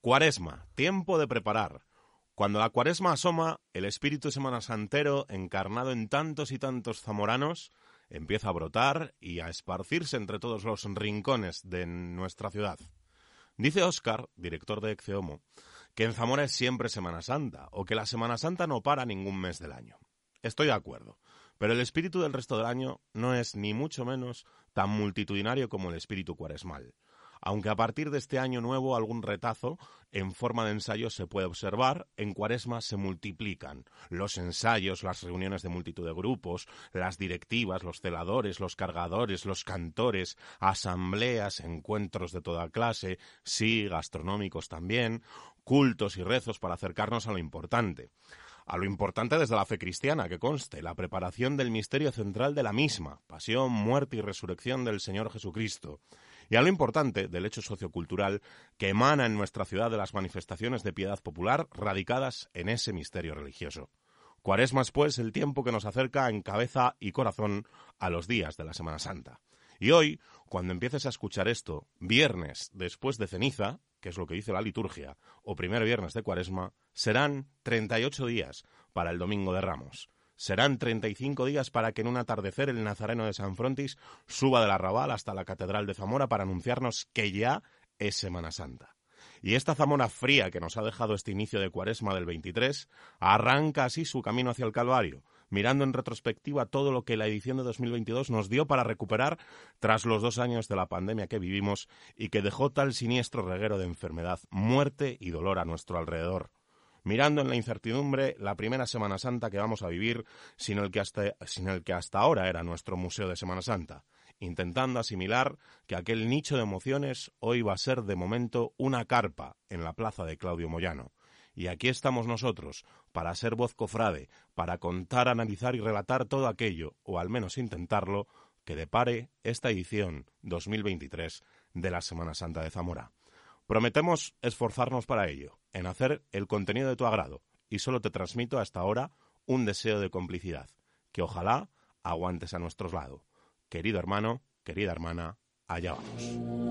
Cuaresma, tiempo de preparar. Cuando la cuaresma asoma, el espíritu semana santero, encarnado en tantos y tantos zamoranos, empieza a brotar y a esparcirse entre todos los rincones de nuestra ciudad. Dice Óscar, director de Exeomo, que en Zamora es siempre Semana Santa, o que la Semana Santa no para ningún mes del año. Estoy de acuerdo, pero el espíritu del resto del año no es ni mucho menos tan multitudinario como el espíritu cuaresmal aunque a partir de este año nuevo algún retazo en forma de ensayo se puede observar, en Cuaresma se multiplican los ensayos, las reuniones de multitud de grupos, las directivas, los celadores, los cargadores, los cantores, asambleas, encuentros de toda clase, sí, gastronómicos también, cultos y rezos para acercarnos a lo importante. A lo importante desde la fe cristiana, que conste, la preparación del misterio central de la misma, pasión, muerte y resurrección del Señor Jesucristo, y a lo importante del hecho sociocultural que emana en nuestra ciudad de las manifestaciones de piedad popular radicadas en ese misterio religioso. Cuaresma es, pues, el tiempo que nos acerca en cabeza y corazón a los días de la Semana Santa. Y hoy, cuando empieces a escuchar esto, viernes después de ceniza, que es lo que dice la liturgia, o primer viernes de Cuaresma, serán 38 días para el Domingo de Ramos. Serán 35 días para que en un atardecer el Nazareno de San Frontis suba del arrabal hasta la Catedral de Zamora para anunciarnos que ya es Semana Santa. Y esta Zamora fría que nos ha dejado este inicio de Cuaresma del 23 arranca así su camino hacia el Calvario, mirando en retrospectiva todo lo que la edición de 2022 nos dio para recuperar tras los dos años de la pandemia que vivimos y que dejó tal siniestro reguero de enfermedad, muerte y dolor a nuestro alrededor mirando en la incertidumbre la primera Semana Santa que vamos a vivir sin el que hasta, sin el que hasta ahora era nuestro Museo de Semana Santa, intentando asimilar que aquel nicho de emociones hoy va a ser de momento una carpa en la plaza de Claudio Moyano. Y aquí estamos nosotros, para ser voz cofrade, para contar, analizar y relatar todo aquello, o al menos intentarlo, que depare esta edición 2023 de la Semana Santa de Zamora. Prometemos esforzarnos para ello, en hacer el contenido de tu agrado, y solo te transmito hasta ahora un deseo de complicidad, que ojalá aguantes a nuestro lado. Querido hermano, querida hermana, allá vamos.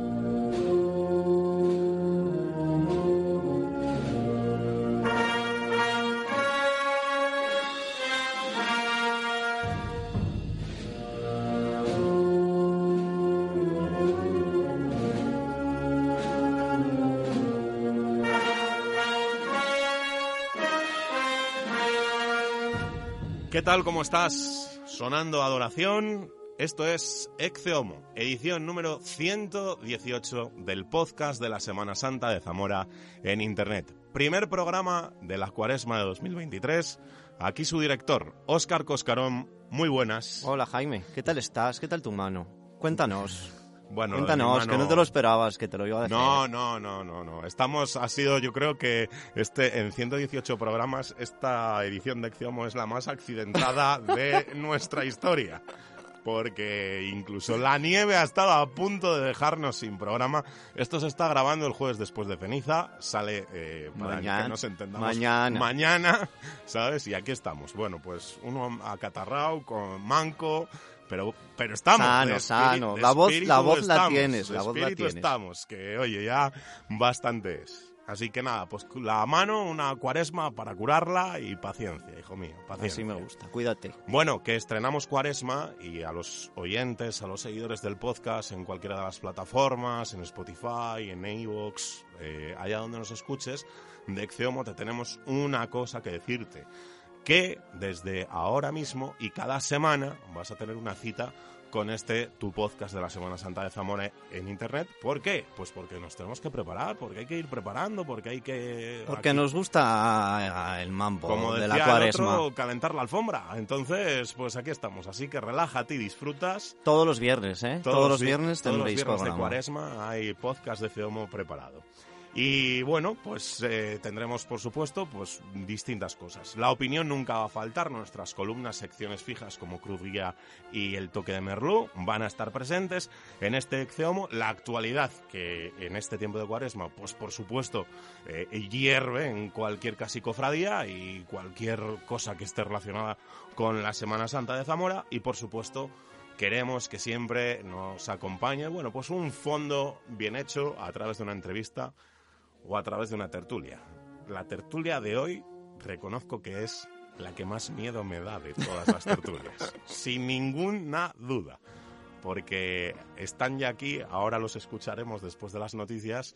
¿Qué tal? ¿Cómo estás? Sonando Adoración. Esto es Ecce Homo, edición número 118 del podcast de la Semana Santa de Zamora en Internet. Primer programa de la cuaresma de 2023. Aquí su director, Óscar Coscarón. Muy buenas. Hola Jaime, ¿qué tal estás? ¿Qué tal tu mano? Cuéntanos. Bueno, Cuéntanos, que no te lo esperabas, que te lo iba a decir. No, no, no, no, no. Estamos, ha sido, yo creo que este, en 118 programas, esta edición de Exiomo es la más accidentada de nuestra historia. Porque incluso la nieve ha estado a punto de dejarnos sin programa. Esto se está grabando el jueves después de ceniza. Sale eh, para Mañana. que nos entendamos. Mañana. Mañana, ¿sabes? Y aquí estamos. Bueno, pues uno acatarrao con manco, pero, pero estamos. Sano, sano. La voz- la voz la estamos, tienes, de la voz la tienes. estamos, que oye, ya bastante es. Así que nada, pues la mano, una cuaresma para curarla y paciencia, hijo mío, paciencia. Así me gusta, cuídate. Bueno, que estrenamos Cuaresma y a los oyentes, a los seguidores del podcast en cualquiera de las plataformas, en Spotify, en iVoox, eh, allá donde nos escuches, de Exeomo te tenemos una cosa que decirte. Que desde ahora mismo y cada semana vas a tener una cita con este tu podcast de la Semana Santa de Zamora en internet. ¿Por qué? Pues porque nos tenemos que preparar, porque hay que ir preparando, porque hay que... Porque aquí- nos gusta el mambo como de la el cuaresma. otro, calentar la alfombra. Entonces, pues aquí estamos. Así que relájate y disfrutas. Todos los viernes, ¿eh? Todos, los vi- viernes todos los tendréis viernes de cuaresma hay podcast de Ceomo preparado. Y bueno, pues eh, tendremos, por supuesto, pues distintas cosas. La opinión nunca va a faltar. Nuestras columnas, secciones fijas como Cruz Guía y el toque de Merlú van a estar presentes en este Exeomo. La actualidad, que en este tiempo de cuaresma, pues por supuesto, eh, hierve en cualquier casi cofradía y cualquier cosa que esté relacionada con la Semana Santa de Zamora. Y por supuesto, queremos que siempre nos acompañe, bueno, pues un fondo bien hecho a través de una entrevista o a través de una tertulia. La tertulia de hoy reconozco que es la que más miedo me da de todas las tertulias, sin ninguna duda, porque están ya aquí, ahora los escucharemos después de las noticias,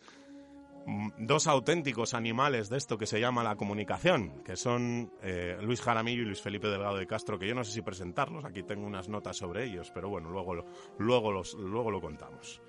mm, dos auténticos animales de esto que se llama la comunicación, que son eh, Luis Jaramillo y Luis Felipe Delgado de Castro, que yo no sé si presentarlos, aquí tengo unas notas sobre ellos, pero bueno, luego, luego, los, luego lo contamos.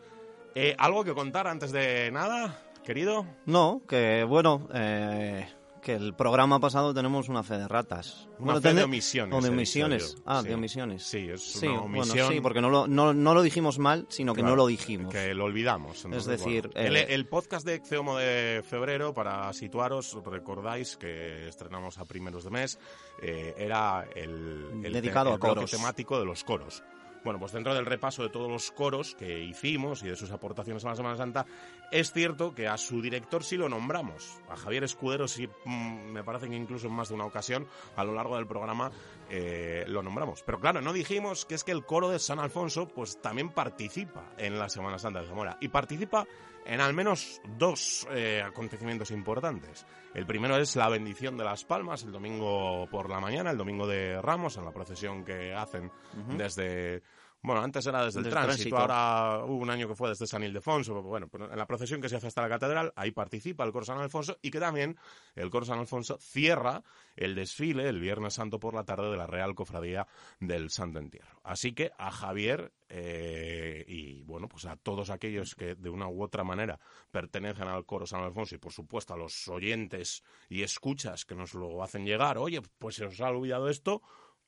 Eh, ¿Algo que contar antes de nada, querido? No, que bueno, eh, que el programa pasado tenemos una fe de ratas. Una Bueno, fe de omisiones, O de omisiones. Ah, Sí. de omisiones. Sí, es Sí, una bueno, omisión. sí, porque no lo, no, no lo dijimos mal, sino que no lo dijimos. Que lo olvidamos. Entonces, decir, bueno. el, eh, el podcast de Exeomo de febrero, para situaros, recordáis que estrenamos a primeros de mes, eh, era el, el Dedicado te- a el coros. temático de los coros. Bueno, pues dentro del repaso de todos los coros que hicimos y de sus aportaciones a la Semana Santa, es cierto que a su director sí lo nombramos. A Javier Escudero sí, mm, me parece que incluso en más de una ocasión a lo largo del programa eh, lo nombramos. Pero claro, no dijimos que es que el coro de San Alfonso pues también participa en la Semana Santa de Zamora. Y participa en al menos dos eh, acontecimientos importantes. El primero es la bendición de las palmas el domingo por la mañana, el domingo de Ramos, en la procesión que hacen desde... Bueno, antes era desde el Desde el tránsito, tránsito. ahora hubo un año que fue desde San Ildefonso. Bueno, en la procesión que se hace hasta la catedral, ahí participa el coro San Alfonso y que también el coro San Alfonso cierra el desfile el Viernes Santo por la tarde de la Real Cofradía del Santo Entierro. Así que a Javier eh, y bueno, pues a todos aquellos que de una u otra manera pertenecen al coro San Alfonso y por supuesto a los oyentes y escuchas que nos lo hacen llegar, oye, pues se os ha olvidado esto,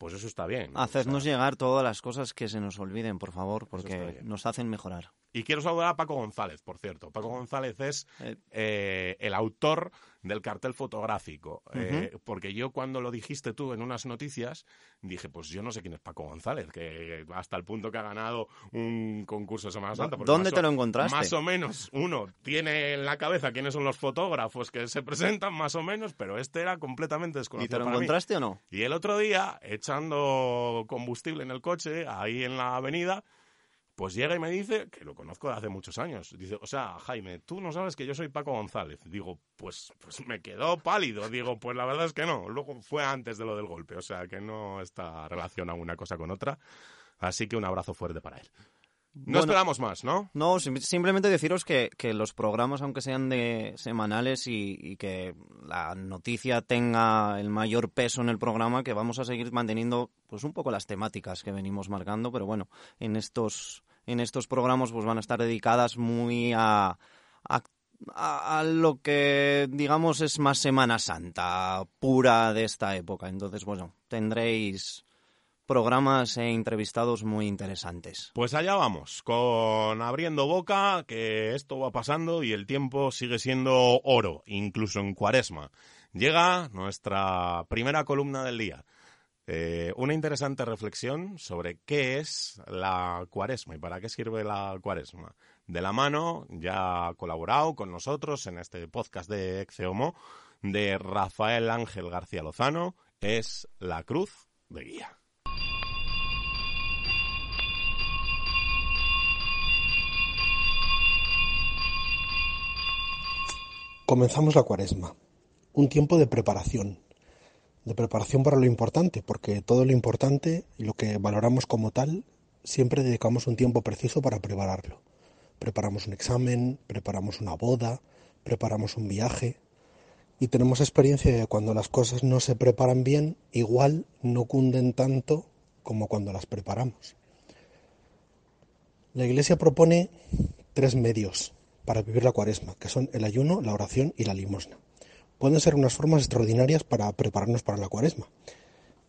pues eso está bien. ¿no? Hacednos O sea, llegar todas las cosas que se nos olviden, por favor, porque nos hacen mejorar. Y quiero saludar a Paco González, por cierto. Paco González es Eh, eh, el autor del cartel fotográfico. Eh, porque yo cuando lo dijiste tú en unas noticias, dije, pues yo no sé quién es Paco González, que hasta el punto que ha ganado un concurso de Semana Santa. ¿Dónde te lo encontraste? Más o menos uno tiene en la cabeza quiénes son los fotógrafos que se presentan, más o menos, pero este era completamente ¿Y desconocido. te lo para mí. encontraste o no? Y el otro día, echando combustible en el coche, ahí en la avenida, pues llega y me dice, que lo conozco de hace muchos años, dice, o sea, Jaime, tú no sabes que yo soy Paco González. Digo, pues, pues me quedó pálido. Digo, pues la verdad es que no. Luego fue antes de lo del golpe, o sea, que no está relacionada una cosa con otra. Así que un abrazo fuerte para él. No Bueno. esperamos más, ¿no? No, sim- simplemente deciros que, que los programas, aunque sean de semanales y, y que la noticia tenga el mayor peso en el programa, que vamos a seguir manteniendo pues un poco las temáticas que venimos marcando, pero bueno, en estos, en estos programas pues van a estar dedicadas muy a, a- a lo que digamos es más Semana Santa pura de esta época. Entonces, bueno, tendréis programas e entrevistados muy interesantes. Pues allá vamos, con abriendo boca, que esto va pasando y el tiempo sigue siendo oro, incluso en cuaresma. Llega nuestra primera columna del día. Eh, una interesante reflexión sobre qué es la cuaresma y para qué sirve la cuaresma. De la mano, ya colaborado con nosotros en este podcast de Exeomo, de Rafael Ángel García Lozano, es la cruz de guía. Comenzamos la cuaresma, un tiempo de preparación, de preparación para lo importante, porque todo lo importante y lo que valoramos como tal, siempre dedicamos un tiempo preciso para prepararlo. Preparamos un examen, preparamos una boda, preparamos un viaje, y tenemos experiencia de cuando las cosas no se preparan bien, igual no cunden tanto como cuando las preparamos. La Iglesia propone tres medios para vivir la cuaresma, que son el ayuno, la oración y la limosna. Pueden ser unas formas extraordinarias para prepararnos para la cuaresma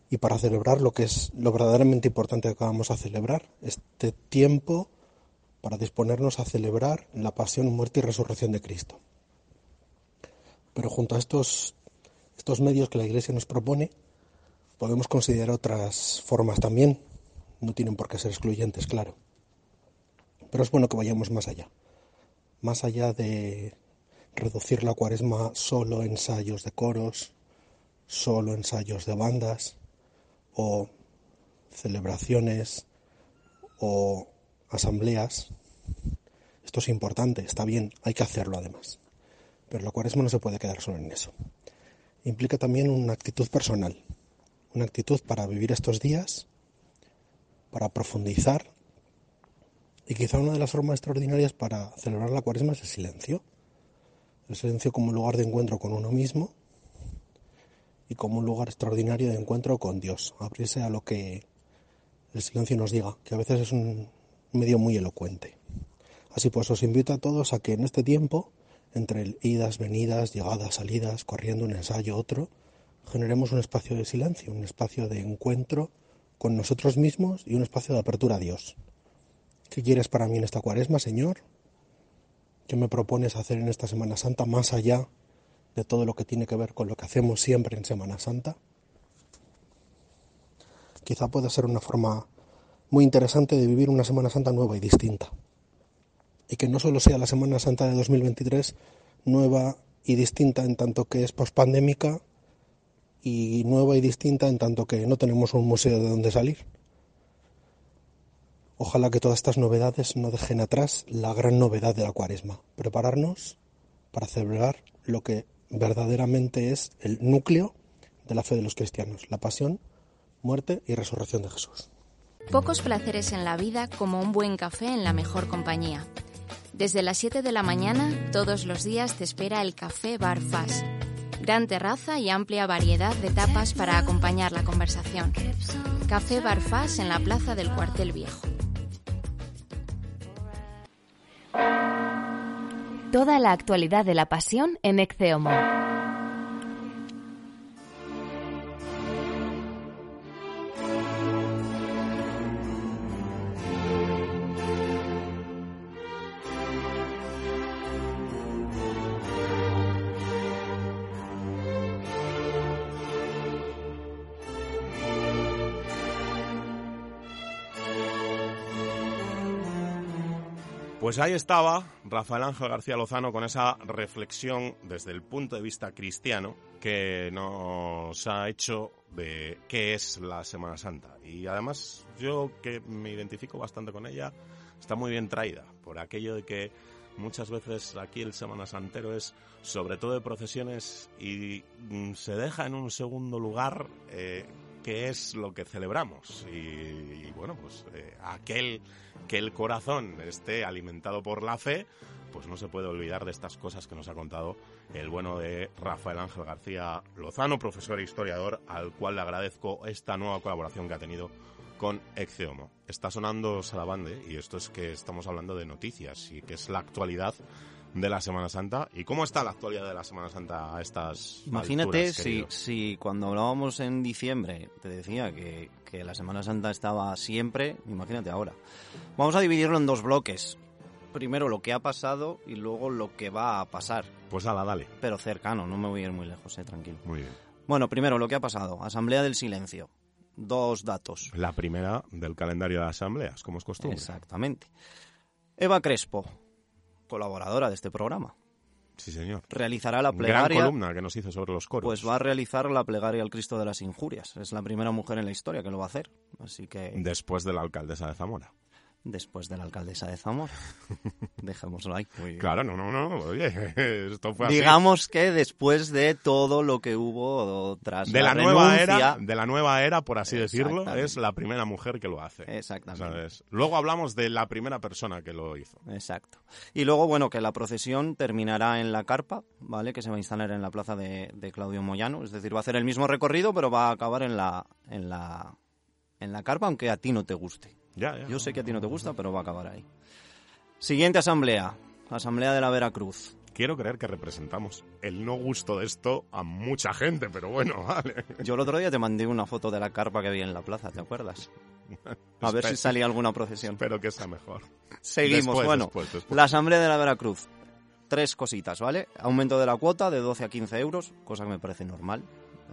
y para celebrar lo que es lo verdaderamente importante que vamos a celebrar, este tiempo para disponernos a celebrar la pasión, muerte y resurrección de Cristo. Pero junto a estos, estos medios que la Iglesia nos propone, podemos considerar otras formas también. No tienen por qué ser excluyentes, claro. Pero es bueno que vayamos más allá. Más allá de reducir la cuaresma solo ensayos de coros, solo ensayos de bandas, o celebraciones, o asambleas. Esto es importante, está bien, hay que hacerlo además. Pero la cuaresma no se puede quedar solo en eso. Implica también una actitud personal, una actitud para vivir estos días, para profundizar. Y quizá una de las formas extraordinarias para celebrar la cuaresma es el silencio. El silencio como lugar de encuentro con uno mismo y como un lugar extraordinario de encuentro con Dios. Abrirse a lo que el silencio nos diga, que a veces es un medio muy elocuente. Así pues, os invito a todos a que en este tiempo, entre idas, venidas, llegadas, salidas, corriendo un ensayo, otro, generemos un espacio de silencio, un espacio de encuentro con nosotros mismos y un espacio de apertura a Dios. ¿Qué quieres para mí en esta cuaresma, Señor? ¿Qué me propones hacer en esta Semana Santa más allá de todo lo que tiene que ver con lo que hacemos siempre en Semana Santa? Quizá pueda ser una forma muy interesante de vivir una Semana Santa nueva y distinta y que no solo sea la Semana Santa de 2023 nueva y distinta en tanto que es pospandémica y nueva y distinta en tanto que no tenemos un museo de donde salir. Ojalá que todas estas novedades no dejen atrás la gran novedad de la cuaresma, prepararnos para celebrar lo que verdaderamente es el núcleo de la fe de los cristianos, la pasión, muerte y resurrección de Jesús. Pocos placeres en la vida como un buen café en la mejor compañía. Desde las 7 de la mañana, todos los días te espera el Café Bar Fast. Gran terraza y amplia variedad de tapas para acompañar la conversación. Café Bar Fast en la plaza del Cuartel Viejo. Toda la actualidad de la pasión en Exceomo. Pues ahí estaba Rafael Ángel García Lozano con esa reflexión desde el punto de vista cristiano que nos ha hecho de qué es la Semana Santa. Y además yo que me identifico bastante con ella, está muy bien traída por aquello de que muchas veces aquí el Semana Santero es sobre todo de procesiones y mm, se deja en un segundo lugar eh, qué es lo que celebramos. Y, y bueno, pues eh, aquel que el corazón esté alimentado por la fe, pues no se puede olvidar de estas cosas que nos ha contado el bueno de Rafael Ángel García Lozano, profesor e historiador, al cual le agradezco esta nueva colaboración que ha tenido con Exceomo. Está sonando Salabande y esto es que estamos hablando de noticias y que es la actualidad de la Semana Santa. ¿Y cómo está la actualidad de la Semana Santa a estas Imagínate alturas, si, si cuando hablábamos en diciembre te decía que, que la Semana Santa estaba siempre, imagínate ahora. Vamos a dividirlo en dos bloques. Primero lo que ha pasado y luego lo que va a pasar. Pues ala, dale. Pero cercano, no me voy a ir muy lejos, eh, tranquilo. Muy bien. Bueno, primero lo que ha pasado. Asamblea del Silencio. Dos datos. La primera del calendario de asambleas, como es costumbre. Exactamente. Eva Crespo, colaboradora de este programa, Sí, señor. realizará la Gran plegaria. columna que nos hizo sobre los coros. Pues va a realizar la plegaria al Cristo de las Injurias. Es la primera mujer en la historia que lo va a hacer. Así que Después de la alcaldesa de Zamora. Después de la alcaldesa de Zamora. Dejémoslo ahí. Claro, no, no, no. Oye, esto fue así. Digamos que después de todo lo que hubo tras de la, la, nueva renuncia- era, de la nueva era, por así decirlo, es la primera mujer que lo hace. Exactamente. ¿sabes? Luego hablamos de la primera persona que lo hizo. Exacto. Y luego, bueno, que la procesión terminará en la carpa, ¿vale? Que se va a instalar en la plaza de, de Claudio Moyano. Es decir, va a hacer el mismo recorrido, pero va a acabar en la, en la, en la carpa, aunque a ti no te guste. Ya, ya. Yo sé que a ti no te gusta, pero va a acabar ahí. Siguiente asamblea. Asamblea de la Veracruz. Quiero creer que representamos el no gusto de esto a mucha gente, pero bueno, vale. Yo el otro día te mandé una foto de la carpa que había en la plaza, ¿te acuerdas? A ver si salía alguna procesión. Espero que sea mejor. Seguimos. Después, bueno, después, después. la Asamblea de la Veracruz. Tres cositas, ¿vale? Aumento de la cuota de 12 a 15 euros, cosa que me parece normal.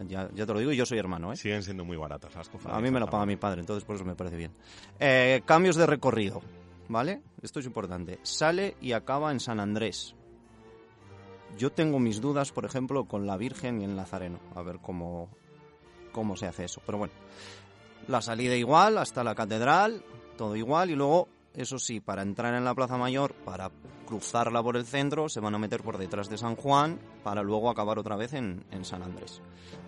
Ya, ya te lo digo, y yo soy hermano, ¿eh? Siguen siendo muy baratas las cofradías. A mí me lo paga mi padre, entonces por eso me parece bien. Eh, cambios de recorrido, ¿vale? Esto es importante. Sale y acaba en San Andrés. Yo tengo mis dudas, por ejemplo, con la Virgen y el Nazareno. A ver cómo, cómo se hace eso. Pero bueno, la salida igual hasta la catedral, todo igual. Y luego, eso sí, para entrar en la Plaza Mayor, para cruzarla por el centro, se van a meter por detrás de San Juan para luego acabar otra vez en, en San Andrés.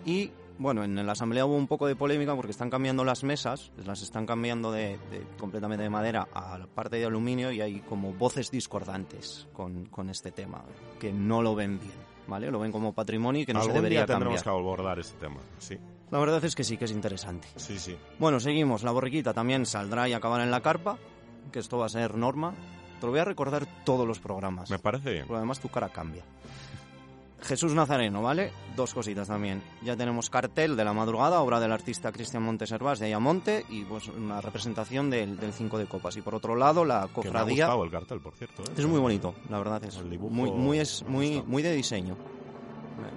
Y bueno, en la asamblea hubo un poco de polémica porque están cambiando las mesas, las están cambiando de, de- completamente de madera a la parte de aluminio y hay como voces discordantes con, con este tema, que no lo ven bien, ¿vale? Lo ven como patrimonio y que no se debería día tendremos cambiar. que abordar este tema. Sí, La verdad es que sí, que es interesante. sí, sí. Bueno, seguimos. La borriquita también saldrá y acabará en la carpa, que esto va a ser norma. Te lo voy a recordar todos los programas. Me parece bien. Porque además tu cara cambia. Jesús Nazareno, ¿vale? Dos cositas también. Ya tenemos cartel de la madrugada, obra del artista Cristian Monteservás de Ayamonte y pues una representación del, del Cinco de Copas. Y por otro lado, la Que me ha cofradía... gustado el cartel, por cierto. ¿eh? Es muy bonito, la verdad es El dibujo muy muy es muy muy de diseño.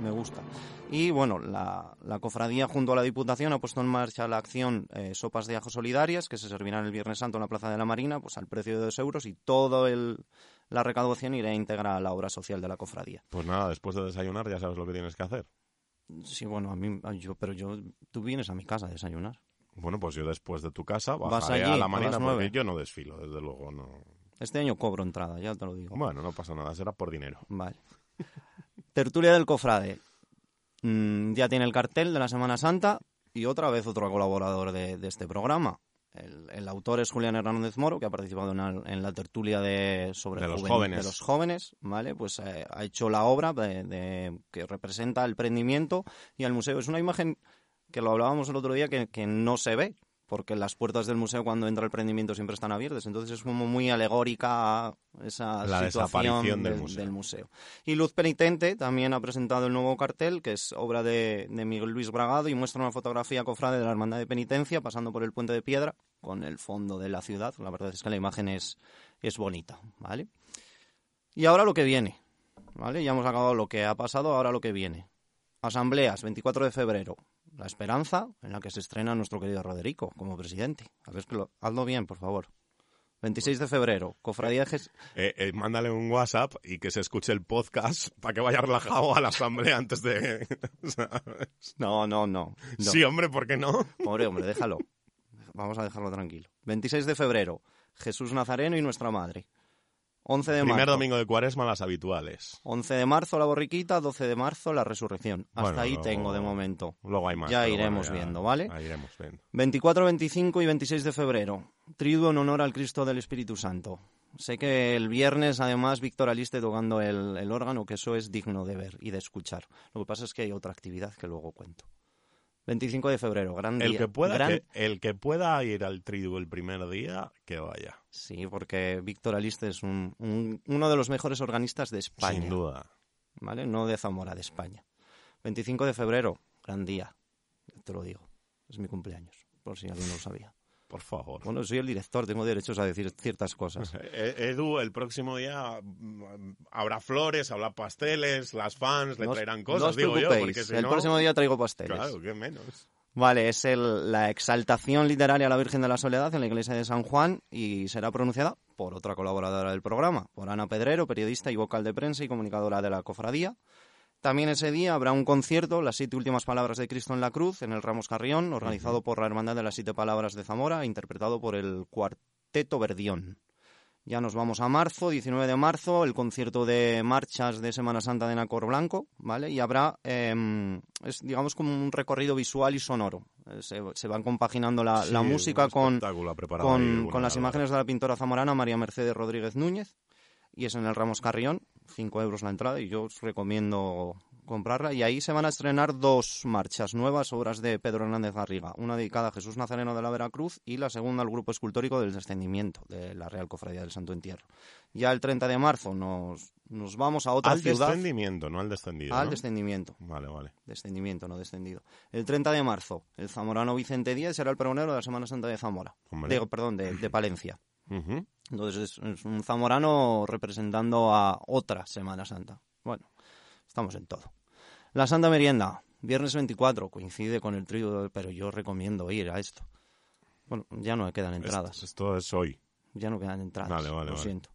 Me, gusta. Y bueno, la, la cofradía junto a la Diputación ha puesto en marcha la acción eh, Sopas de Ajo Solidarias, que se servirán el Viernes Santo en la Plaza de la Marina, pues al precio de dos euros y todo el la recaudación irá íntegra a la obra social de la cofradía. Pues nada, después de desayunar ya sabes lo que tienes que hacer. Sí, bueno, a mí, a- yo, pero yo, tú vienes a mi casa a desayunar. Bueno, pues yo después de tu casa Vas bajaré allí a a la marina nueve. porque yo no desfilo, desde luego. no Este año cobro entrada, ya te lo digo. Bueno, no pasa nada, será por dinero. Vale. Tertulia del Cofrade. Mm, ya tiene el cartel de la Semana Santa y otra vez otro colaborador de, de este programa. El, el autor es Julián Hernández Moro, que ha participado en la, en la tertulia de, sobre De los juven- jóvenes. de los jóvenes, ¿vale? Pues eh, ha hecho la obra de, que representa el prendimiento y al museo. Es una imagen que lo hablábamos el otro día que, que no se ve, porque las puertas del museo cuando entra el prendimiento siempre están abiertas. Entonces es como muy alegórica a esa La situación desaparición del del, museo. del museo. Y Luz Penitente también ha presentado el nuevo cartel, que es obra de, de Miguel Luis Bragado y muestra una fotografía cofrade de la Hermandad de Penitencia pasando por el Puente de Piedra con el fondo de la ciudad. La verdad es que la imagen es, es bonita, ¿vale? Y ahora lo que viene, ¿vale? Ya hemos acabado lo que ha pasado, ahora lo que viene. Asambleas, 24 de febrero. La Esperanza, en la que se estrena nuestro querido Roderico como presidente. A ver, que lo, hazlo bien, por favor. 26 de febrero, Cofradía de Jes- Eh, eh, mándale un WhatsApp y que se escuche el podcast para que vaya relajado a la asamblea antes de... ¿sabes? No, no, no. no. Sí, hombre, ¿por qué no? Pobre hombre, déjalo. Vamos a dejarlo tranquilo. 26 de febrero, Jesús Nazareno y nuestra madre. 11 de Primer marzo. domingo de cuaresma, las habituales. 11 de marzo la borriquita, 12 de marzo la resurrección. Hasta Bueno, ahí luego- tengo de momento. Luego hay más. Ya iremos bueno, ya- viendo, ¿vale? Ahí iremos viendo. 24, 25 y 26 de febrero. Triduo en honor al Cristo del Espíritu Santo. Sé que el viernes, además, Víctor Aliste tocando el, el órgano, que eso es digno de ver y de escuchar. Lo que pasa es que hay otra actividad que luego cuento. 25 de febrero, gran El día. que, pueda, gran- que- el que pueda ir al tridu el primer día, que vaya. Sí, porque Víctor Aliste es un- un- uno de los mejores organistas de España. Sin duda. ¿Vale? No de Zamora, de España. 25 de febrero, gran día. Te lo digo. Es mi cumpleaños, por si alguien no lo sabía. Por favor. Bueno, soy el director, tengo derechos a decir ciertas cosas. Eh, Edu, el próximo día mm, habrá flores, habrá pasteles, las fans le No traerán no cosas, os digo yo, preocupéis, porque si el no... próximo día traigo pasteles. Claro, qué menos. Vale, es el- la exaltación literaria a la Virgen de la Soledad en la iglesia de San Juan y será pronunciada por otra colaboradora del programa, por Ana Pedrero, periodista y vocal de prensa y comunicadora de la cofradía. También ese día habrá un concierto, Las siete últimas palabras de Cristo en la cruz, en el Ramos Carrión, organizado por la Hermandad de las Siete Palabras de Zamora, e interpretado por el Cuarteto Verdión. Ya nos vamos a marzo, 19 de marzo, el concierto de marchas de Semana Santa de Nacor Blanco, ¿vale? Y habrá, eh, es digamos como un recorrido visual y sonoro. Eh, Se, se van compaginando la, música con, con, con las imágenes de la pintora zamorana María Mercedes Rodríguez Núñez. Y es en el Ramos Carrión, 5 euros la entrada, y yo os recomiendo comprarla. Y ahí se van a estrenar dos marchas nuevas, obras de Pedro Hernández Garriga. Una dedicada a Jesús Nazareno de la Veracruz y la segunda al grupo escultórico del Descendimiento, de la Real Cofradía del Santo Entierro. Ya el 30 de marzo nos, nos vamos a otra Al ciudad. descendimiento, no al descendido. Al ¿no? descendimiento. Vale, vale. Descendimiento, no descendido. El 30 de marzo, el zamorano Vicente Díaz será el pregonero de la Semana Santa de Zamora. Perdón, de, de Palencia. Entonces es, un zamorano representando a otra Semana Santa. Bueno, estamos en todo. La Santa Merienda, viernes 24, coincide con el trío, pero yo recomiendo ir a esto. Bueno, ya no quedan entradas. Esto, esto es hoy. Ya no quedan entradas. Vale, vale, lo vale. siento.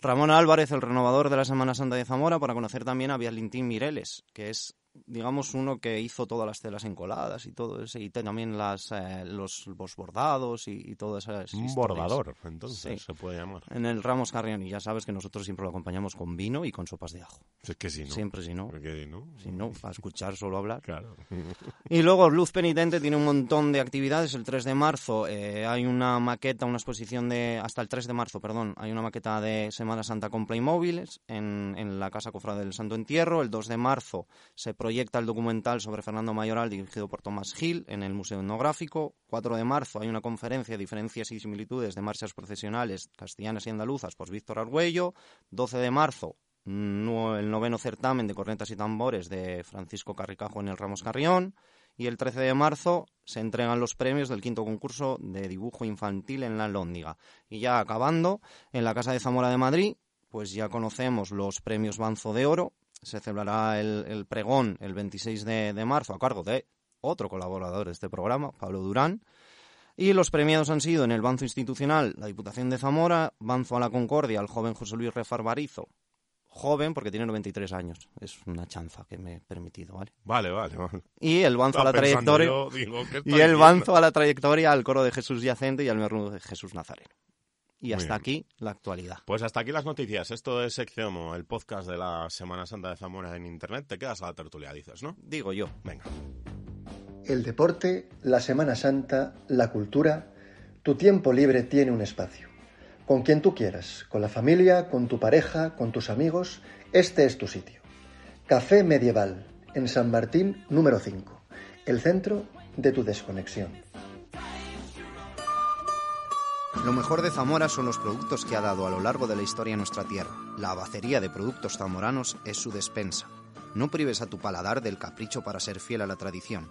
Ramón Álvarez, el renovador de la Semana Santa de Zamora, para conocer también a Vialintín Mireles, que es digamos, uno que hizo todas las telas encoladas y todo eso, y también las, eh, los, los bordados y, y todas esas Un historias. bordador, entonces Sí. se puede llamar. En el Ramos Carrión, y ya sabes que nosotros siempre lo acompañamos con vino y con sopas de ajo. Es que si no. Siempre, si no. Porque, ¿no? Si no, para escuchar solo hablar. Claro. Y luego Luz Penitente tiene un montón de actividades. El 3 de marzo eh, hay una maqueta, una exposición de... Hasta el 3 de marzo, perdón, hay una maqueta de Semana Santa con Playmobiles en, en la Casa Cofrade del Santo Entierro. El 2 de marzo se proyecta el documental sobre Fernando Mayoral dirigido por Tomás Gil en el Museo Etnográfico. 4 de marzo hay una conferencia Diferencias y similitudes de marchas procesionales castellanas y andaluzas por Víctor Argüello. 12 de marzo el noveno certamen de cornetas y tambores de Francisco Carricajo en el Ramos Carrión y el 13 de marzo se entregan los premios del quinto concurso de dibujo infantil en la Lóndiga. Y ya acabando, en la Casa de Zamora de Madrid, pues ya conocemos los premios Banzo de Oro. Se celebrará el, el pregón el 26 de, de marzo a cargo de otro colaborador de este programa, Pablo Durán. Y los premiados han sido en el Banzo Institucional la Diputación de Zamora, Banzo a la Concordia, el joven José Luis Refarbarizo, joven porque tiene 93 años, es una chanza que me he permitido, ¿vale? Vale, vale, vale. Y el Banzo a la trayectoria yo, digo, ¿qué está y el? Banzo a la trayectoria al coro de Jesús Yacente y al merluzo de Jesús Nazareno. Y hasta aquí la actualidad. Pues hasta aquí las noticias. Esto es Exceomo, el podcast de la Semana Santa de Zamora en Internet. Te quedas a la tertulia, dices, ¿no? Digo yo. Venga. El deporte, la Semana Santa, la cultura, tu tiempo libre tiene un espacio. Con quien tú quieras, con la familia, con tu pareja, con tus amigos, este es tu sitio. Café Medieval, en San Martín número 5, el centro de tu desconexión. Lo mejor de Zamora son los productos que ha dado a lo largo de la historia nuestra tierra. La abacería de productos zamoranos es su despensa. No prives a tu paladar del capricho para ser fiel a la tradición.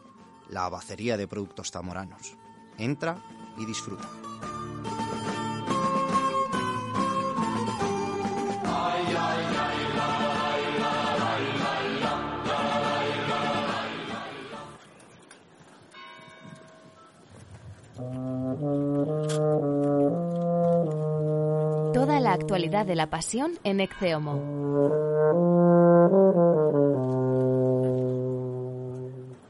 La abacería de productos zamoranos. Entra y disfruta. Actualidad de la pasión en Exceomo.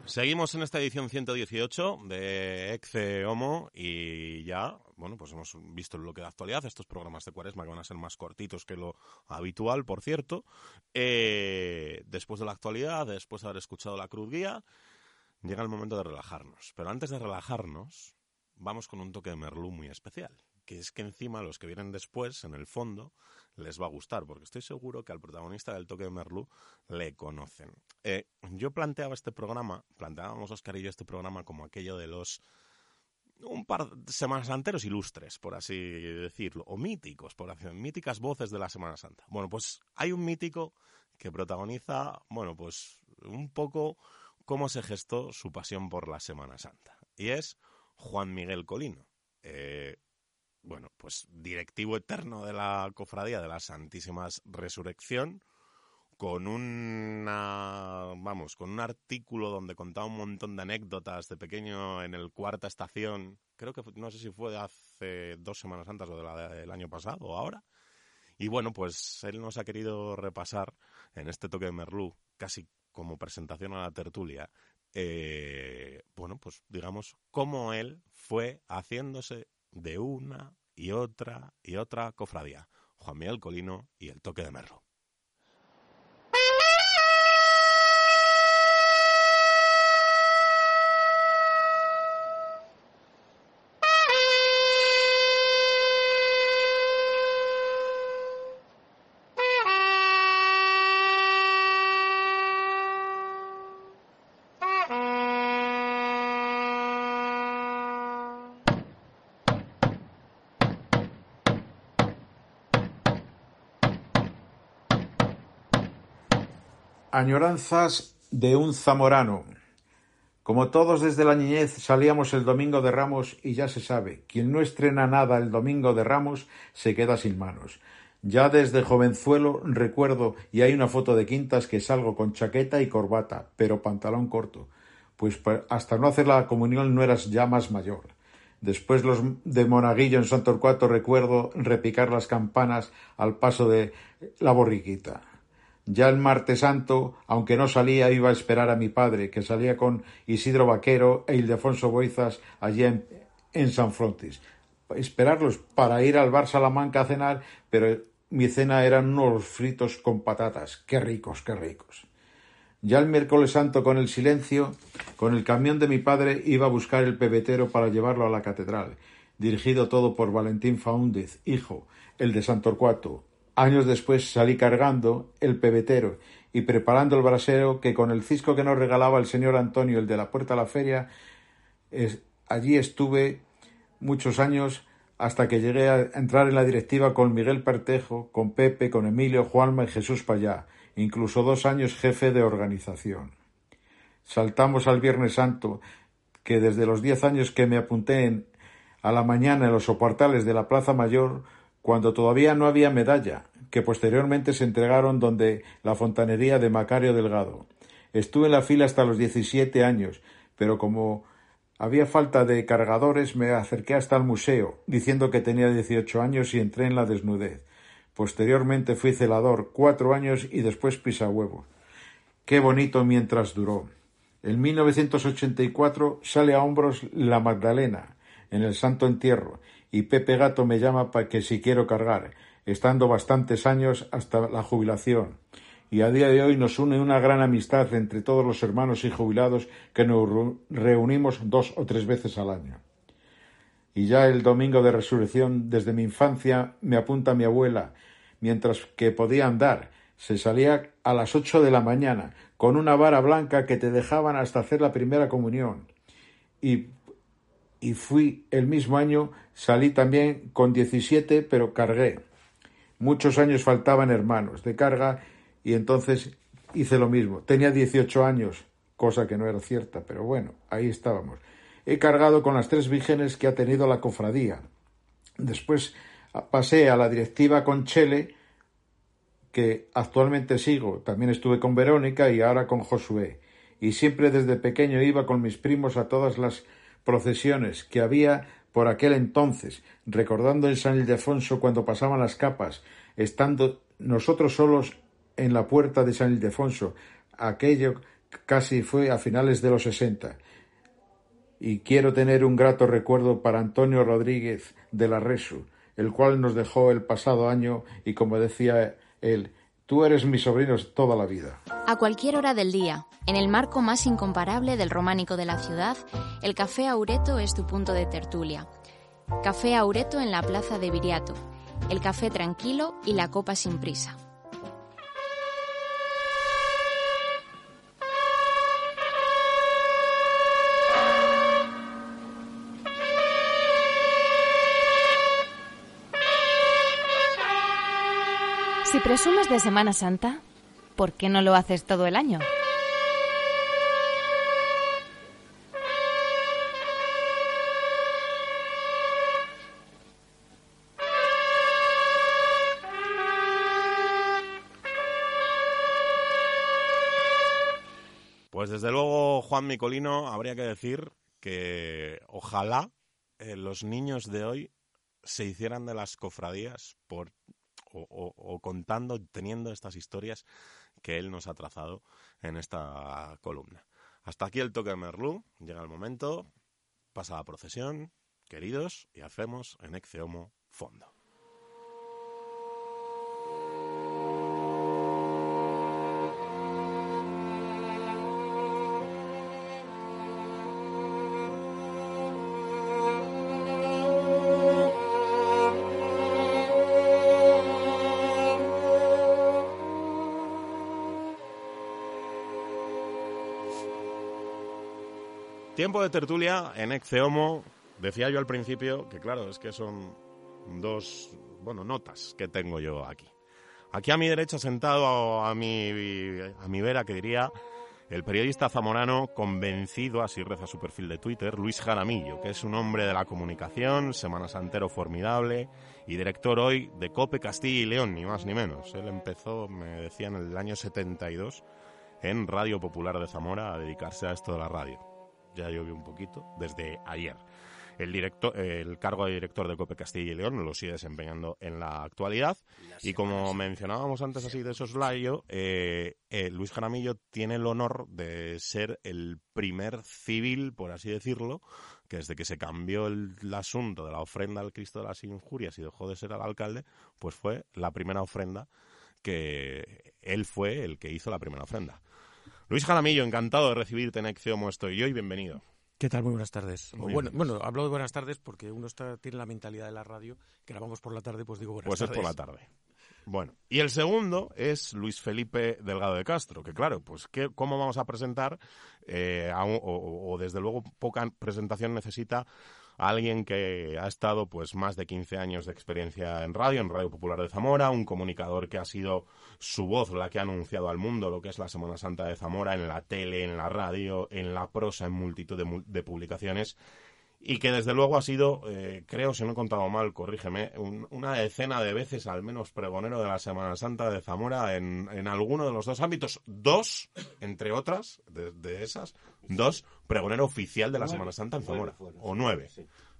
Seguimos en esta edición 118 de Exe Homo y ya, bueno, pues hemos visto el bloque de actualidad, estos programas de cuaresma que van a ser más cortitos que lo habitual, por cierto. Eh, después de la actualidad, después de haber escuchado la cruz guía, llega el momento de relajarnos. Pero antes de relajarnos, vamos con un toque de Merlú muy especial, que es que encima los que vienen después, en el fondo, les va a gustar, porque estoy seguro que al protagonista del toque de Merlú le conocen. Eh, yo planteaba este programa, planteábamos Oscar y yo este programa como aquello de los un par de semanas santeros ilustres, por así decirlo, o míticos, por así míticas voces de la Semana Santa. Bueno, pues hay un mítico que protagoniza, bueno, pues un poco cómo se gestó su pasión por la Semana Santa. Y es Juan Miguel Colino. Eh, bueno, pues directivo eterno de la Cofradía de la Santísima Resurrección, con una, vamos, con un artículo donde contaba un montón de anécdotas de pequeño en el cuarta estación, creo que no sé si fue hace dos semanas antes o de del año pasado o ahora. Y bueno, pues él nos ha querido repasar en este toque de Merlú, casi como presentación a la tertulia, eh, bueno, pues digamos, cómo él fue haciéndose de una y otra y otra cofradía. Juan Miguel Colino y el toque de Merlo. Añoranzas de un zamorano. Como todos desde la niñez salíamos el domingo de Ramos y ya se sabe, quien no estrena nada el domingo de Ramos se queda sin manos. Ya desde jovenzuelo recuerdo, y hay una foto de Quintas que salgo con chaqueta y corbata, pero pantalón corto, pues hasta no hacer la comunión no eras ya más mayor. Después los de Monaguillo en San Torcuato recuerdo repicar las campanas al paso de la borriquita. Ya el martes santo, aunque no salía, iba a esperar a mi padre, que salía con Isidro Vaquero e Ildefonso Boizas allí en, San Frontis. Esperarlos para ir al bar Salamanca a cenar, pero mi cena eran unos fritos con patatas. Qué ricos, qué ricos. Ya el miércoles santo, con el silencio, con el camión de mi padre iba a buscar el pebetero para llevarlo a la catedral, dirigido todo por Valentín Faúndez, hijo, el de Santorcuato, Años después salí cargando el pebetero y preparando el brasero que con el cisco que nos regalaba el señor Antonio, el de la puerta a la feria, allí estuve muchos años hasta que llegué a entrar en la directiva con Miguel Pertejo, con Pepe, con Emilio, Juanma y Jesús Payá, incluso dos años jefe de organización. Saltamos al Viernes Santo, que desde los diez años que me apunté a la mañana en los soportales de la Plaza Mayor cuando todavía no había medalla, que posteriormente se entregaron donde la fontanería de Macario Delgado. Estuve en la fila hasta los diecisiete años, pero como había falta de cargadores me acerqué hasta el museo, diciendo que tenía dieciocho años y entré en la desnudez. Posteriormente fui celador cuatro años y después pisahuevo. Qué bonito mientras duró. En 1984 sale a hombros La Magdalena, en el Santo Entierro, y Pepe Gato me llama para que si quiero cargar, estando bastantes años hasta la jubilación. Y a día de hoy nos une una gran amistad entre todos los hermanos y jubilados que nos reunimos dos o tres veces al año. Y ya el domingo de resurrección, desde mi infancia, me apunta mi abuela, mientras que podía andar, se salía a las ocho de la mañana, con una vara blanca que te dejaban hasta hacer la primera comunión. Y y fui el mismo año, salí también con 17, pero cargué. Muchos años faltaban hermanos de carga y entonces hice lo mismo. Tenía 18 años, cosa que no era cierta, pero bueno, ahí estábamos. He cargado con las tres vírgenes que ha tenido la cofradía. Después pasé a la directiva con Chele, que actualmente sigo. También estuve con Verónica y ahora con Josué. Y siempre desde pequeño iba con mis primos a todas las procesiones que había por aquel entonces, recordando en San Ildefonso cuando pasaban las capas, estando nosotros solos en la puerta de San Ildefonso. Aquello casi fue a finales de los sesenta. Y quiero tener un grato recuerdo para Antonio Rodríguez de la Resu, el cual nos dejó el pasado año y como decía él, Tú eres mi sobrino toda la vida. A cualquier hora del día, en el marco más incomparable del románico de la ciudad, el Café Aureto es tu punto de tertulia. Café Aureto en la plaza de Viriato, el café tranquilo y la copa sin prisa. Si presumes de Semana Santa, ¿por qué no lo haces todo el año? Pues desde luego, Juan Micolino, habría que decir que ojalá eh, los niños de hoy se hicieran de las cofradías por o, contando, teniendo estas historias que él nos ha trazado en esta columna. Hasta aquí el toque de Merlú, llega el momento, pasa la procesión, queridos, y hacemos en Exeomo fondo. Tiempo de tertulia en Exceomo. Decía yo al principio que, claro, es que son dos, bueno, notas que tengo yo aquí. Aquí a mi derecha, sentado a mi, a mi vera, que diría el periodista zamorano convencido, así reza su perfil de Twitter, Luis Jaramillo, que es un hombre de la comunicación, semana santero formidable y director hoy de Cope Castilla y León, ni más ni menos. Él empezó, me decía, en el año 72 en Radio Popular de Zamora a dedicarse a esto de la radio ya llovió un poquito desde ayer. El, director, el cargo de director de COPE Castilla y León lo sigue desempeñando en la actualidad. Y como mencionábamos antes así de soslayo, eh, eh, Luis Jaramillo tiene el honor de ser el primer civil, por así decirlo, que desde que se cambió el, asunto de la ofrenda al Cristo de las Injurias y dejó de ser al alcalde, pues fue la primera ofrenda que él fue el que hizo la primera ofrenda. Luis Jaramillo, encantado de recibirte en Exeomo estoy yo y bienvenido. ¿Qué tal? Muy buenas tardes. bueno, bueno, hablo de buenas tardes porque uno está, tiene la mentalidad de la radio, que grabamos por la tarde, pues digo buenas tardes. Pues es por la tarde. Bueno, y el segundo es Luis Felipe Delgado de Castro, que claro, pues ¿qué, ¿cómo vamos a presentar? Eh, o, desde luego poca presentación necesita alguien que ha estado pues más de 15 años de experiencia en radio, en Radio Popular de Zamora, un comunicador que ha sido su voz la que ha anunciado al mundo lo que es la Semana Santa de Zamora en la tele, en la radio, en la prosa, en multitud de publicaciones y que desde luego ha sido, eh, creo, si no he contado mal, corrígeme, una decena de veces al menos pregonero de la Semana Santa de Zamora en, en alguno de los dos ámbitos. Dos, entre otras, de, esas, dos, pregonero oficial de la Semana Santa en Zamora. o nueve.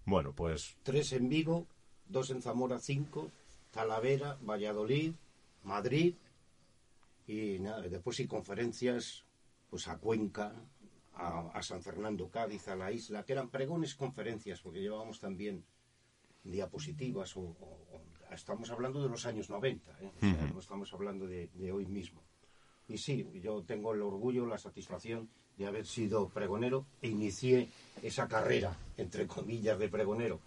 Bueno, pues... Tres en Vigo, dos en Zamora, cinco, Talavera, Valladolid, Madrid y nada, después y conferencias pues a Cuenca, a, San Fernando, Cádiz, a la isla, que eran pregones, conferencias, porque llevábamos también diapositivas, o, estamos hablando de los años 90, ¿eh? no estamos hablando de, hoy mismo. Y sí, yo tengo el orgullo, la satisfacción de haber sido pregonero e inicié esa carrera, entre comillas, de pregonero,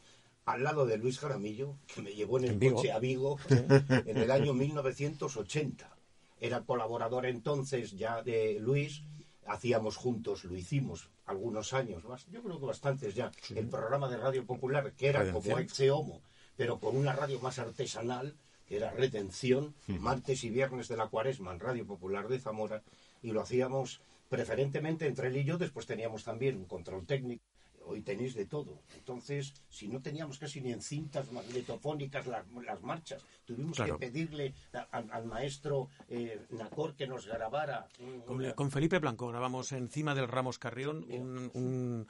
al lado de Luis Jaramillo, que me llevó en el coche a Vigo en el año 1980. Era colaborador entonces ya de Luis hacíamos juntos, lo hicimos algunos años, más, yo creo que bastantes ya, el programa de Radio Popular, que era como Exe Homo, pero con una radio más artesanal, que era Retención, martes y viernes de la cuaresma en Radio Popular de Zamora, y lo hacíamos preferentemente entre él y yo, después teníamos también un control técnico hoy tenéis de todo. Entonces, si no teníamos casi ni en cintas magnetofónicas las, marchas, tuvimos que pedirle al maestro eh, Nacor que nos grabara. Con, Felipe Blanco grabamos encima del Ramos Carrión un,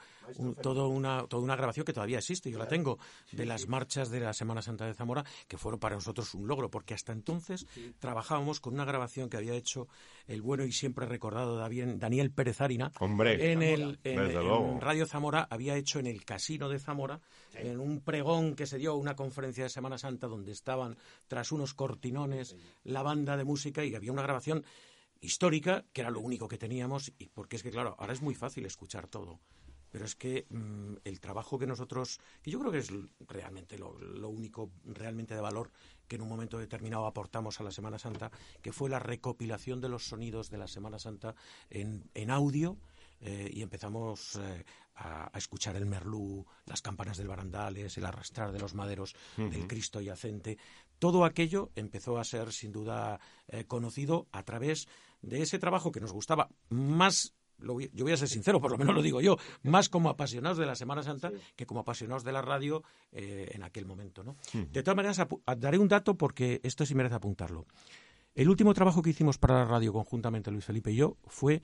todo una, toda una grabación que todavía existe, yo la tengo, de las marchas de la Semana Santa de Zamora, que fueron para nosotros un logro, porque hasta entonces trabajábamos con una grabación que había hecho el bueno y siempre recordado Daniel Pérez Arina. Hombre, en, el, en Radio Zamora había hecho en el Casino de Zamora, en un pregón que se dio, una conferencia de Semana Santa donde estaban tras unos cortinones la banda de música y había una grabación histórica que era lo único que teníamos y porque es que claro, ahora es muy fácil escuchar todo. Pero es que mm, el trabajo que nosotros, que yo creo que es realmente lo, único realmente de valor que en un momento determinado aportamos a la Semana Santa, que fue la recopilación de los sonidos de la Semana Santa en, en audio, eh, y empezamos eh, a, escuchar el merlú, las campanas del barandales, el arrastrar de los maderos del Cristo yacente. Todo aquello empezó a ser sin duda eh, conocido a través de ese trabajo que nos gustaba más yo voy a ser sincero, por lo menos lo digo yo, más como apasionados de la Semana Santa que como apasionados de la radio en aquel momento. ¿no? De todas maneras, daré un dato porque esto sí merece apuntarlo. El último trabajo que hicimos para la radio conjuntamente Luis Felipe y yo fue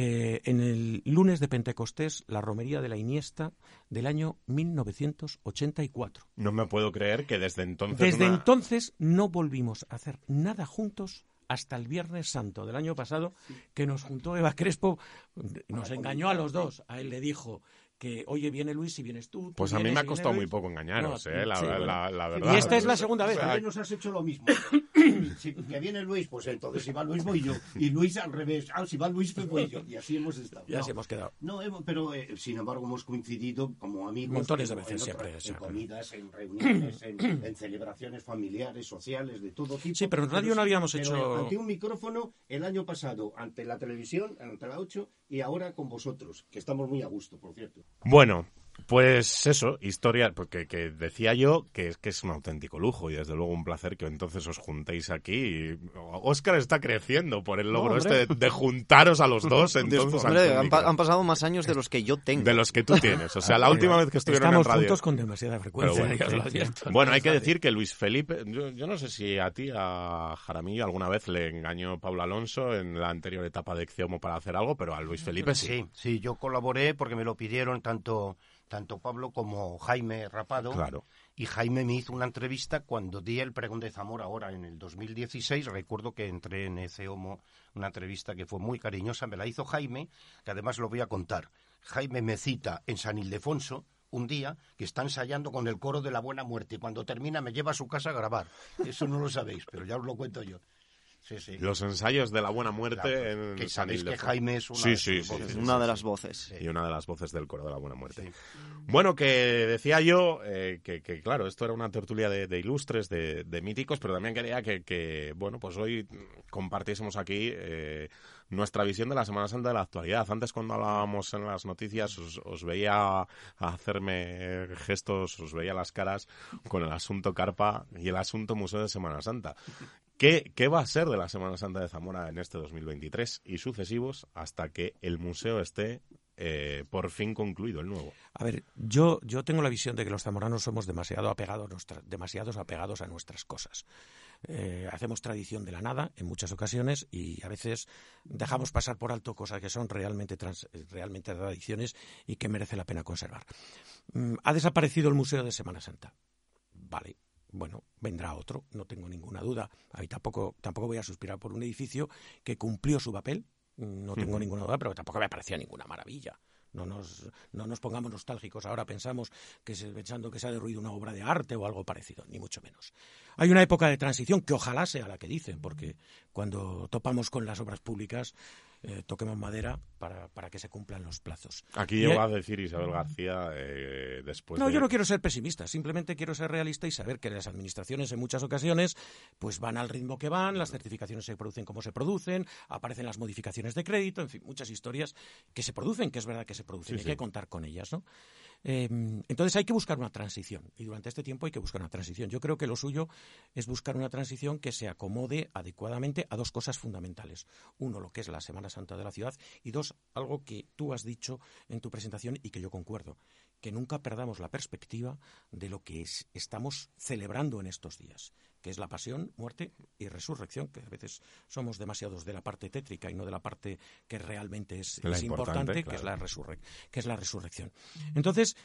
eh, en el lunes de Pentecostés, la romería de la Iniesta del año 1984. No me puedo creer que desde entonces. Desde entonces no volvimos a hacer nada juntos hasta el Viernes Santo del año pasado, que nos juntó Eva Crespo, nos engañó a los dos. A él le dijo que, oye, viene Luis y vienes tú. pues a mí me ha costado muy poco engañaros, eh, la, verdad. Y esta es la segunda vez. ¿eh? nos has hecho lo mismo. si, que viene Luis, pues entonces si va Luis voy yo. Y Luis al revés. Ah, si va Luis, pues voy yo. Y así hemos estado. Y así hemos quedado. No, pero eh, sin embargo hemos coincidido como amigos. Montones de veces, siempre, En comidas, en reuniones, en, celebraciones familiares, sociales, de todo tipo. Sí, pero en radio no habíamos hecho... Ante un micrófono el año pasado, ante la televisión, ante la 8, y ahora con vosotros, que estamos muy a gusto, por cierto. Bueno, pues eso, historia, porque que decía yo que es que es un auténtico lujo y desde luego un placer que entonces os juntéis aquí. Oscar está creciendo por el logro este de, juntaros a los dos. Entonces, han, pasado más años de los que yo tengo. De los que tú tienes. O sea, la última vez que estuvieron en radio. juntos con demasiada frecuencia. Bueno, hay que decir que Luis Felipe, yo, no sé si a ti, a Jaramillo, alguna vez le engañó Pablo Alonso en la anterior etapa de Exeomo para hacer algo, pero a Luis Felipe sí. Sí, sí, yo colaboré porque me lo pidieron tanto tanto Pablo como Jaime Rapado. Claro. Y Jaime me hizo una entrevista cuando di el pregón de Zamora ahora en el 2016. Recuerdo que entré en ese homo, una entrevista que fue muy cariñosa, me la hizo Jaime, que además lo voy a contar. Jaime me cita en San Ildefonso, un día que está ensayando con el coro de la Buena Muerte y cuando termina me lleva a su casa a grabar. Eso no lo sabéis, pero ya os lo cuento yo. Sí, sí. Los ensayos de la buena muerte Claro, en que sabéis que. Jaime es una sí, de sí, sus sí, voces. sí, Una sí, de sí. las voces. Y una de las voces del coro de la buena muerte. Sí. Bueno, que decía yo eh, que, que, claro, esto era una tertulia de, de ilustres, de, de míticos, pero también quería que, que, bueno, pues hoy compartiésemos aquí eh, nuestra visión de la Semana Santa de la actualidad. Antes, cuando hablábamos en las noticias, os, os veía hacerme gestos, os veía las caras con el asunto Carpa y el asunto Museo de Semana Santa. ¿Qué, ¿Qué va a ser de la Semana Santa de Zamora en este 2023 y sucesivos hasta que el museo esté eh, por fin concluido, el nuevo? A ver, yo, tengo la visión de que los zamoranos somos demasiado apegados, nuestra- demasiados apegados a nuestras cosas. Eh, hacemos tradición de la nada en muchas ocasiones y a veces dejamos pasar por alto cosas que son realmente tradiciones y que merece la pena conservar. Mm, ha desaparecido el Museo de Semana Santa. Vale, bueno, vendrá otro, no tengo ninguna duda. Ahí tampoco, tampoco voy a suspirar por un edificio que cumplió su papel, no tengo ninguna duda, pero tampoco me parecía ninguna maravilla. No nos, no nos pongamos nostálgicos ahora pensamos que se, pensando que se ha derruido una obra de arte o algo parecido, ni mucho menos. Hay una época de transición que ojalá sea la que dicen, porque cuando topamos con las obras públicas, eh, toquemos madera para, para que se cumplan los plazos. Aquí eh, a decir Isabel García eh, después no, de... yo no quiero ser pesimista, simplemente quiero ser realista y saber que las administraciones en muchas ocasiones pues van al ritmo que van, las certificaciones se producen como se producen, aparecen las modificaciones de crédito, en fin, muchas historias que se producen, que es verdad que se producen, Sí, hay sí. que contar con ellas, ¿no? Eh, entonces hay que buscar una transición y durante este tiempo hay que buscar una transición. Yo creo que lo suyo es buscar una transición que se acomode adecuadamente a dos cosas fundamentales. Uno, lo que es la Semana Santa de la ciudad y dos, algo que tú has dicho en tu presentación y que yo concuerdo, que nunca perdamos la perspectiva de lo que es- estamos celebrando en estos días, que es la pasión, muerte y resurrección, que a veces somos demasiados de la parte tétrica y no de la parte que realmente es, La es importante, importante, que, es la claro. resurrec- que es la resurrección. Entonces,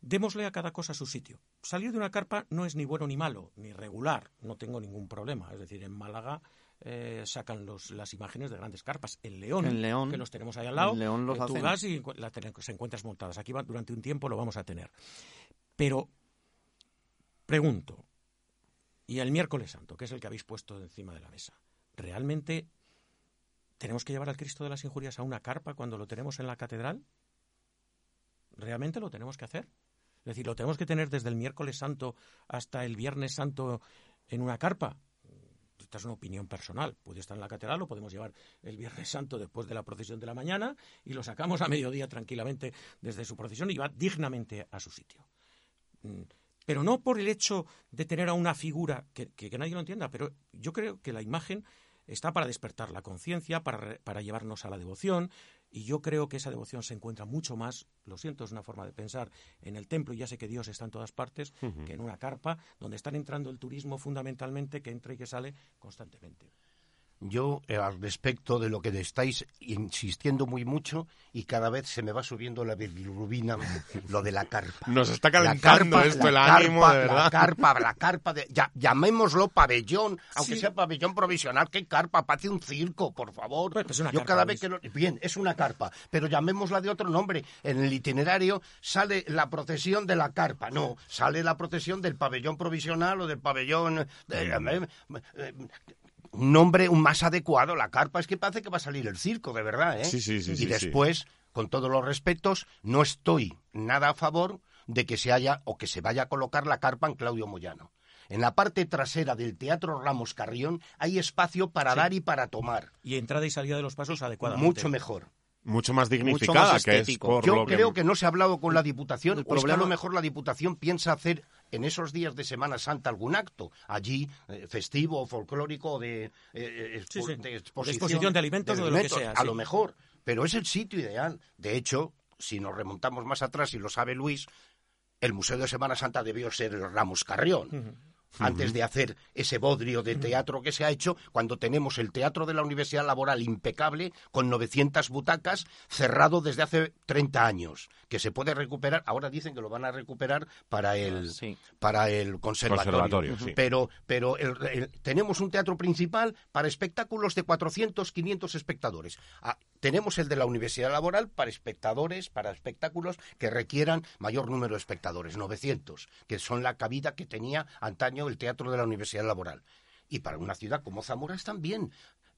démosle a cada cosa su sitio. Salir de una carpa no es ni bueno ni malo, ni regular, no tengo ningún problema. Es decir, en Málaga eh, sacan los, las imágenes de grandes carpas. En León, En León. que los tenemos ahí al lado, En León los eh, tú hacen. vas y encu- la ten- se encuentras montadas. Aquí va- durante un tiempo lo vamos a tener. Pero, pregunto, y el miércoles santo, que es el que habéis puesto encima de la mesa, ¿realmente tenemos que llevar al Cristo de las Injurias a una carpa cuando lo tenemos en la catedral? ¿Realmente lo tenemos que hacer? Es decir, ¿lo tenemos que tener desde el miércoles santo hasta el viernes santo en una carpa? Esta es una opinión personal. Puede estar en la catedral, lo podemos llevar el Viernes Santo después de la procesión de la mañana y lo sacamos a mediodía tranquilamente desde su procesión y va dignamente a su sitio. Pero no por el hecho de tener a una figura que, que- que nadie lo entienda, pero yo creo que la imagen está para despertar la conciencia, para, para llevarnos a la devoción, y yo creo que esa devoción se encuentra mucho más, lo siento, es una forma de pensar, en el templo, y ya sé que Dios está en todas partes, que en una carpa, donde están entrando el turismo fundamentalmente, que entra y que sale constantemente. Yo, eh, al respecto de lo que estáis insistiendo muy mucho y cada vez se me va subiendo la bilirrubina, lo de la carpa. Nos está La calentando carpa, esto, la el carpa, ánimo, de La verdad. carpa, la carpa, de, ya- llamémoslo pabellón, aunque Sí. sea pabellón provisional, ¿qué carpa? Parece un circo, por favor. Pues, pues una Yo carpa, cada vez que lo... Bien, es una carpa, pero llamémosla de otro nombre. En el itinerario sale la procesión de la carpa, no, sale la procesión del pabellón provisional o del pabellón... de- eh, eh, un nombre un más adecuado, la carpa, es que parece que va a salir el circo, de verdad, ¿eh? Sí, sí, sí, Y sí, sí. después, con todos los respetos, no estoy nada a favor de que se haya o que se vaya a colocar la carpa en Claudio Moyano. En la parte trasera del Teatro Ramos Carrión hay espacio para Sí. dar y para tomar. Y entrada y salida de los pasos adecuadamente. Mucho mejor. Mucho más Mucho dignificada, más que es por Yo lo que... creo que... no se ha hablado con la Diputación, El o es que a lo mejor la Diputación piensa hacer en esos días de Semana Santa algún acto, allí eh, festivo o folclórico de, eh, eh, expo- Sí, sí. de De exposición, exposición de alimentos o de lo que sea, A sí. lo mejor, pero es el sitio ideal. De hecho, si nos remontamos más atrás, y lo sabe Luis, el Museo de Semana Santa debió ser el Ramos Carrión. Antes de hacer ese bodrio de teatro que se ha hecho, cuando tenemos el Teatro de la Universidad Laboral impecable, con 900 butacas, cerrado desde hace 30 años, que se puede recuperar, ahora dicen que lo van a recuperar para el, para el conservatorio, pero, pero tenemos un teatro principal para espectáculos de 400, 500 espectadores. Ah, tenemos el de la Universidad Laboral para espectadores, para espectáculos que requieran mayor número de espectadores, 900, que son la cabida que tenía antaño el Teatro de la Universidad Laboral. Y para una ciudad como Zamora están bien.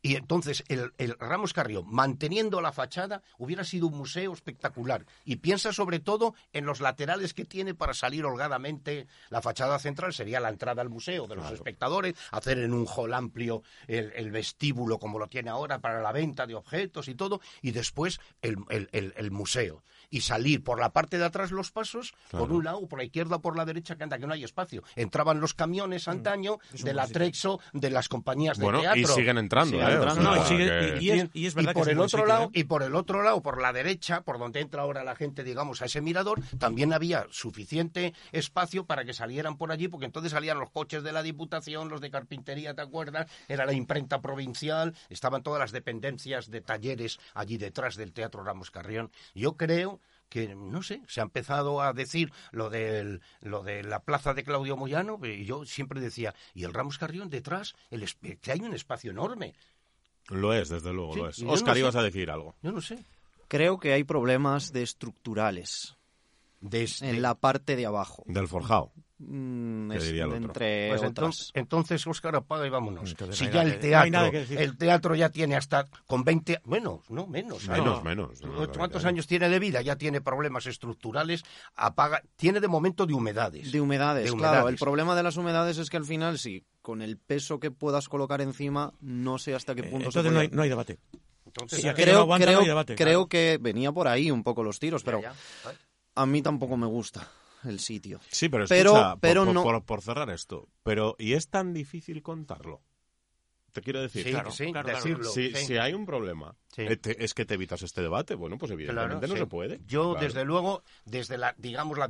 Y entonces el, Ramos Carrión, manteniendo la fachada, hubiera sido un museo espectacular. Y piensa sobre todo en los laterales que tiene para salir holgadamente. La fachada central sería la entrada al museo de los espectadores, hacer en un hall amplio el, vestíbulo como lo tiene ahora para la venta de objetos y todo, y después el, el museo y salir por la parte de atrás los pasos, por un lado, por la izquierda o por la derecha, que anda que no hay espacio. Entraban los camiones mm. antaño del atrexo de las compañías de teatro. Y siguen entrando, y, por el otro lado, ¿eh? y por el otro lado, por la derecha, por donde entra ahora la gente, digamos, a ese mirador, también había suficiente espacio para que salieran por allí, porque entonces salían los coches de la Diputación, los de carpintería, ¿te acuerdas? Era la imprenta provincial, estaban todas las dependencias de talleres allí detrás del Teatro Ramos Carrión. Yo creo que no sé, se ha empezado a decir lo, del, lo de la plaza de Claudio Moyano, y yo siempre decía, y el Ramos Carrión detrás, el, que hay un espacio enorme. Lo es, desde luego, lo es. Oscar, ibas a decir algo. Yo no sé. Creo que hay problemas de estructurales en la parte de abajo. Del forjado. Mm, entre pues entonces, entonces, Óscar, apaga y vámonos. si ya el teatro, el teatro ya tiene hasta con 20, menos, no, menos. Menos, menos. ¿Cuántos años tiene de vida? Ya tiene problemas estructurales, apaga, tiene de momento de humedades. De humedades, claro. El problema de las humedades es que al final, sí, con el peso que puedas colocar encima, no sé hasta qué eh, punto Entonces no, hay, no hay debate. Entonces, creo, creo, creo que venía por ahí un poco los tiros, pero a mí tampoco me gusta el sitio. Sí, pero, escucha, pero, por, no... por, cerrar esto, pero ¿y es tan difícil contarlo? Te quiero decir, claro, sí, decirlo, si, hay un problema, eh, es que te evitas este debate. Bueno, pues evidentemente no se puede. Yo, desde luego, desde la, digamos, la,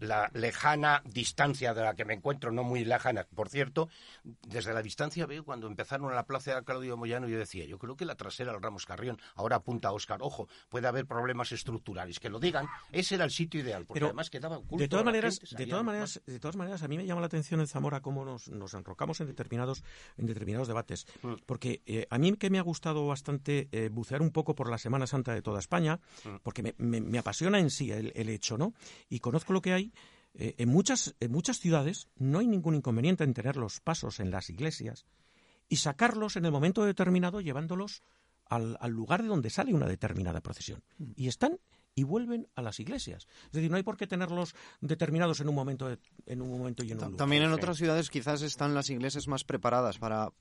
la, lejana distancia de la que me encuentro, no muy lejana, por cierto, desde la distancia veo cuando empezaron a la plaza de Claudio Moyano, yo decía, yo creo que la trasera del Ramos Carrión, ahora apunta a Oscar, ojo, puede haber problemas estructurales, que lo digan, ese era el sitio ideal, porque además quedaba oculto. De todas maneras, de todas maneras, de todas maneras, a mí me llama la atención en Zamora cómo nos, nos enrocamos en determinados, en determinados debates. Mm. Porque eh, a mí que me ha gustado bastante eh, bucear un poco por la Semana Santa de toda España, mm. porque me, apasiona en sí el, hecho, ¿no? Y conozco lo que hay. Eh, en, muchas, en muchas ciudades no hay ningún inconveniente en tener los pasos en las iglesias y sacarlos en el momento determinado llevándolos al, al lugar de donde sale una determinada procesión. Mm. Y están y vuelven a las iglesias. Es decir, no hay por qué tenerlos determinados en un momento, en un momento y en un lugar. También en otras ciudades quizás están las iglesias más preparadas para,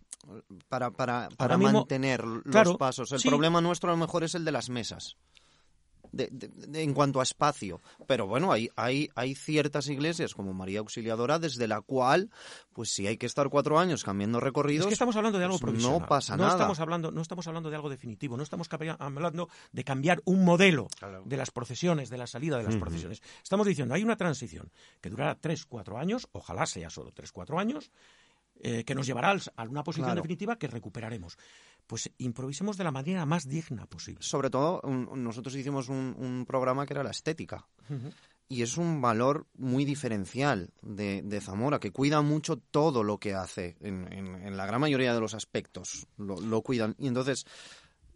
para, para, para mantener los pasos. El problema nuestro a lo mejor es el de las mesas en cuanto a espacio. Pero bueno, hay, hay, hay ciertas iglesias como María Auxiliadora desde la cual, pues si hay que estar cuatro años cambiando recorridos... Es que estamos hablando de algo pues provisional. No pasa no nada. Estamos hablando, no estamos hablando de algo definitivo, no estamos hablando de cambiar un modelo de las procesiones, de la salida de las procesiones. Estamos diciendo, hay una transición que durará tres, cuatro años, ojalá sea solo tres, cuatro años, eh, que nos llevará a una posición definitiva que recuperaremos pues improvisemos de la manera más digna posible. Sobre todo, nosotros hicimos un, programa que era la estética. Y es un valor muy diferencial de, Zamora, que cuida mucho todo lo que hace, en, la gran mayoría de los aspectos lo, lo cuidan. Y entonces,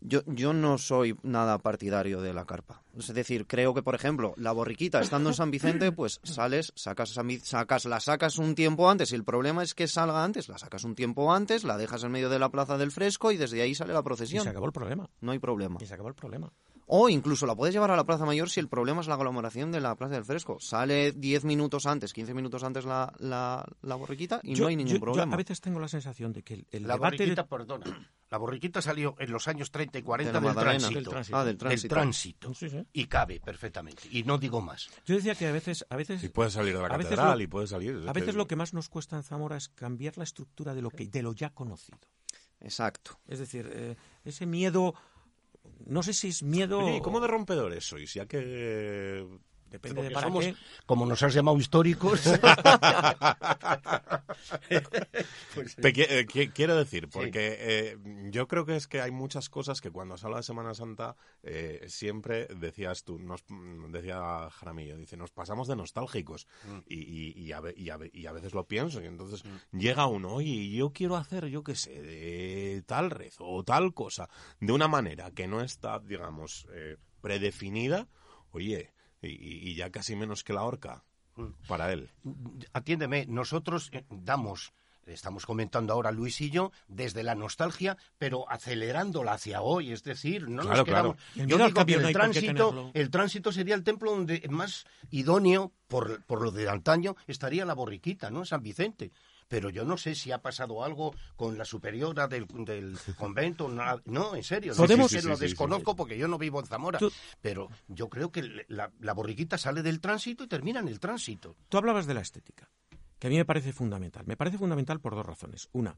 yo, yo no soy nada partidario de la carpa. Es decir, creo que, por ejemplo, la borriquita, estando en San Vicente, pues sales, sacas, sacas, la sacas un tiempo antes. Y el problema es que salga antes, la sacas un tiempo antes, la dejas en medio de la plaza del fresco y desde ahí sale la procesión. Y se acabó el problema. No hay problema. Y se acabó el problema. O incluso la puedes llevar a la Plaza Mayor si el problema es la aglomeración de la Plaza del Fresco. Sale 10 minutos antes, 15 minutos antes la, la, borriquita y no hay ningún problema. Yo a veces tengo la sensación de que el, la debate... Borriquita, perdona, la borriquita salió en los años 30 y 40 del tránsito, Ah, del tránsito. Y cabe perfectamente. Y no digo más. Yo decía que a veces... A veces y puede salir de la catedral y puede salir... A veces lo que más nos cuesta en Zamora es cambiar la estructura de lo, que, de lo ya conocido. Exacto. Es decir, eh, ese miedo no sé si es miedo. ¿Y cómo de rompedores sois? Ya que Depende de para Como nos has llamado históricos. Pues, Te qui- eh, qui- quiero decir, porque eh, yo creo que es que hay muchas cosas que cuando se habla de Semana Santa eh, siempre decías tú, nos, mm, decía Jaramillo, dice, nos pasamos de nostálgicos Mm. y, y- y a, ve- y a y a veces lo pienso y entonces llega uno, oye, yo quiero hacer, yo qué sé, de tal rezo o tal cosa, de una manera que no está, digamos, eh, predefinida, oye, y, y- y ya casi menos que la horca para él. atiéndeme, nosotros eh, damos, estamos comentando ahora Luis y yo, desde la nostalgia, pero acelerándola hacia hoy, es decir, no Claro, nos quedamos. claro. Yo digo que el tránsito, el tránsito sería el templo donde más idóneo, por, por lo de antaño, estaría la borriquita, ¿no? San Vicente. Pero yo no sé si ha pasado algo con la superiora del, del convento. No, en serio. no Podemos- sé, Sí, sí, lo desconozco porque yo no vivo en Zamora. Tú- Pero yo creo que la, la borriquita sale del tránsito y termina en el tránsito. Tú hablabas de la estética, que a mí me parece fundamental. Me parece fundamental por dos razones. Una,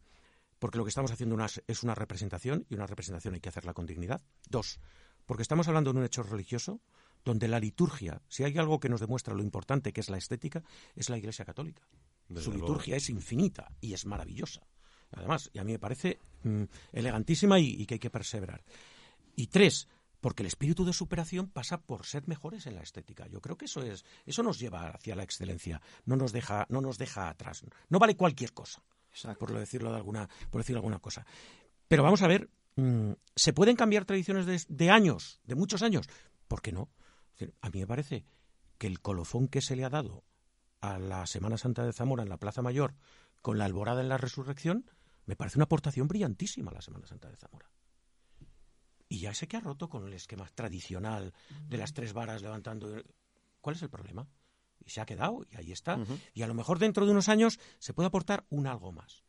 porque lo que estamos haciendo una- es una representación y una representación hay que hacerla con dignidad. Dos, porque estamos hablando de un hecho religioso donde la liturgia, si hay algo que nos demuestra lo importante que es la estética, es la Iglesia Católica. Desde Su luego. liturgia es infinita y es maravillosa. Además, y a mí me parece mm, elegantísima y, y que hay que perseverar. Y tres, porque el espíritu de superación pasa por ser mejores en la estética. Yo creo que eso es, eso nos lleva hacia la excelencia, no nos deja, no nos deja atrás. No vale cualquier cosa, por lo decirlo de alguna, por decirlo alguna cosa. Pero vamos a ver, mm, ¿se pueden cambiar tradiciones de, de años, de muchos años? ¿Por qué no? Decir, a mí me parece que el colofón que se le ha dado a la Semana Santa de Zamora en la Plaza Mayor con la alborada en la resurrección, me parece una aportación brillantísima a la Semana Santa de Zamora. Y ya sé que ha roto con el esquema tradicional de las tres varas levantando. ¿Cuál es el problema? Y se ha quedado, y ahí está. Y a lo mejor dentro de unos años se puede aportar un algo más.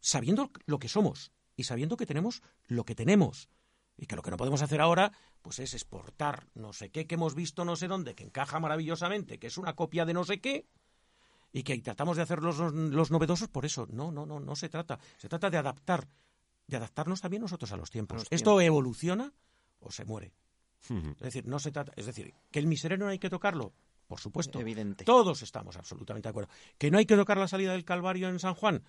Sabiendo lo que somos y sabiendo que tenemos lo que tenemos. Y que lo que no podemos hacer ahora, pues es exportar no sé qué que hemos visto no sé dónde, que encaja maravillosamente, que es una copia de no sé qué, y que tratamos de hacer los, los novedosos por eso. No, no, no, no se trata. Se trata de adaptar, de adaptarnos también nosotros a los tiempos. los Esto evoluciona o se muere. Es decir, no se trata, es decir, que el miserero no hay que tocarlo, por supuesto. Evidente. Todos estamos absolutamente de acuerdo. Que no hay que tocar la salida del Calvario en San Juan.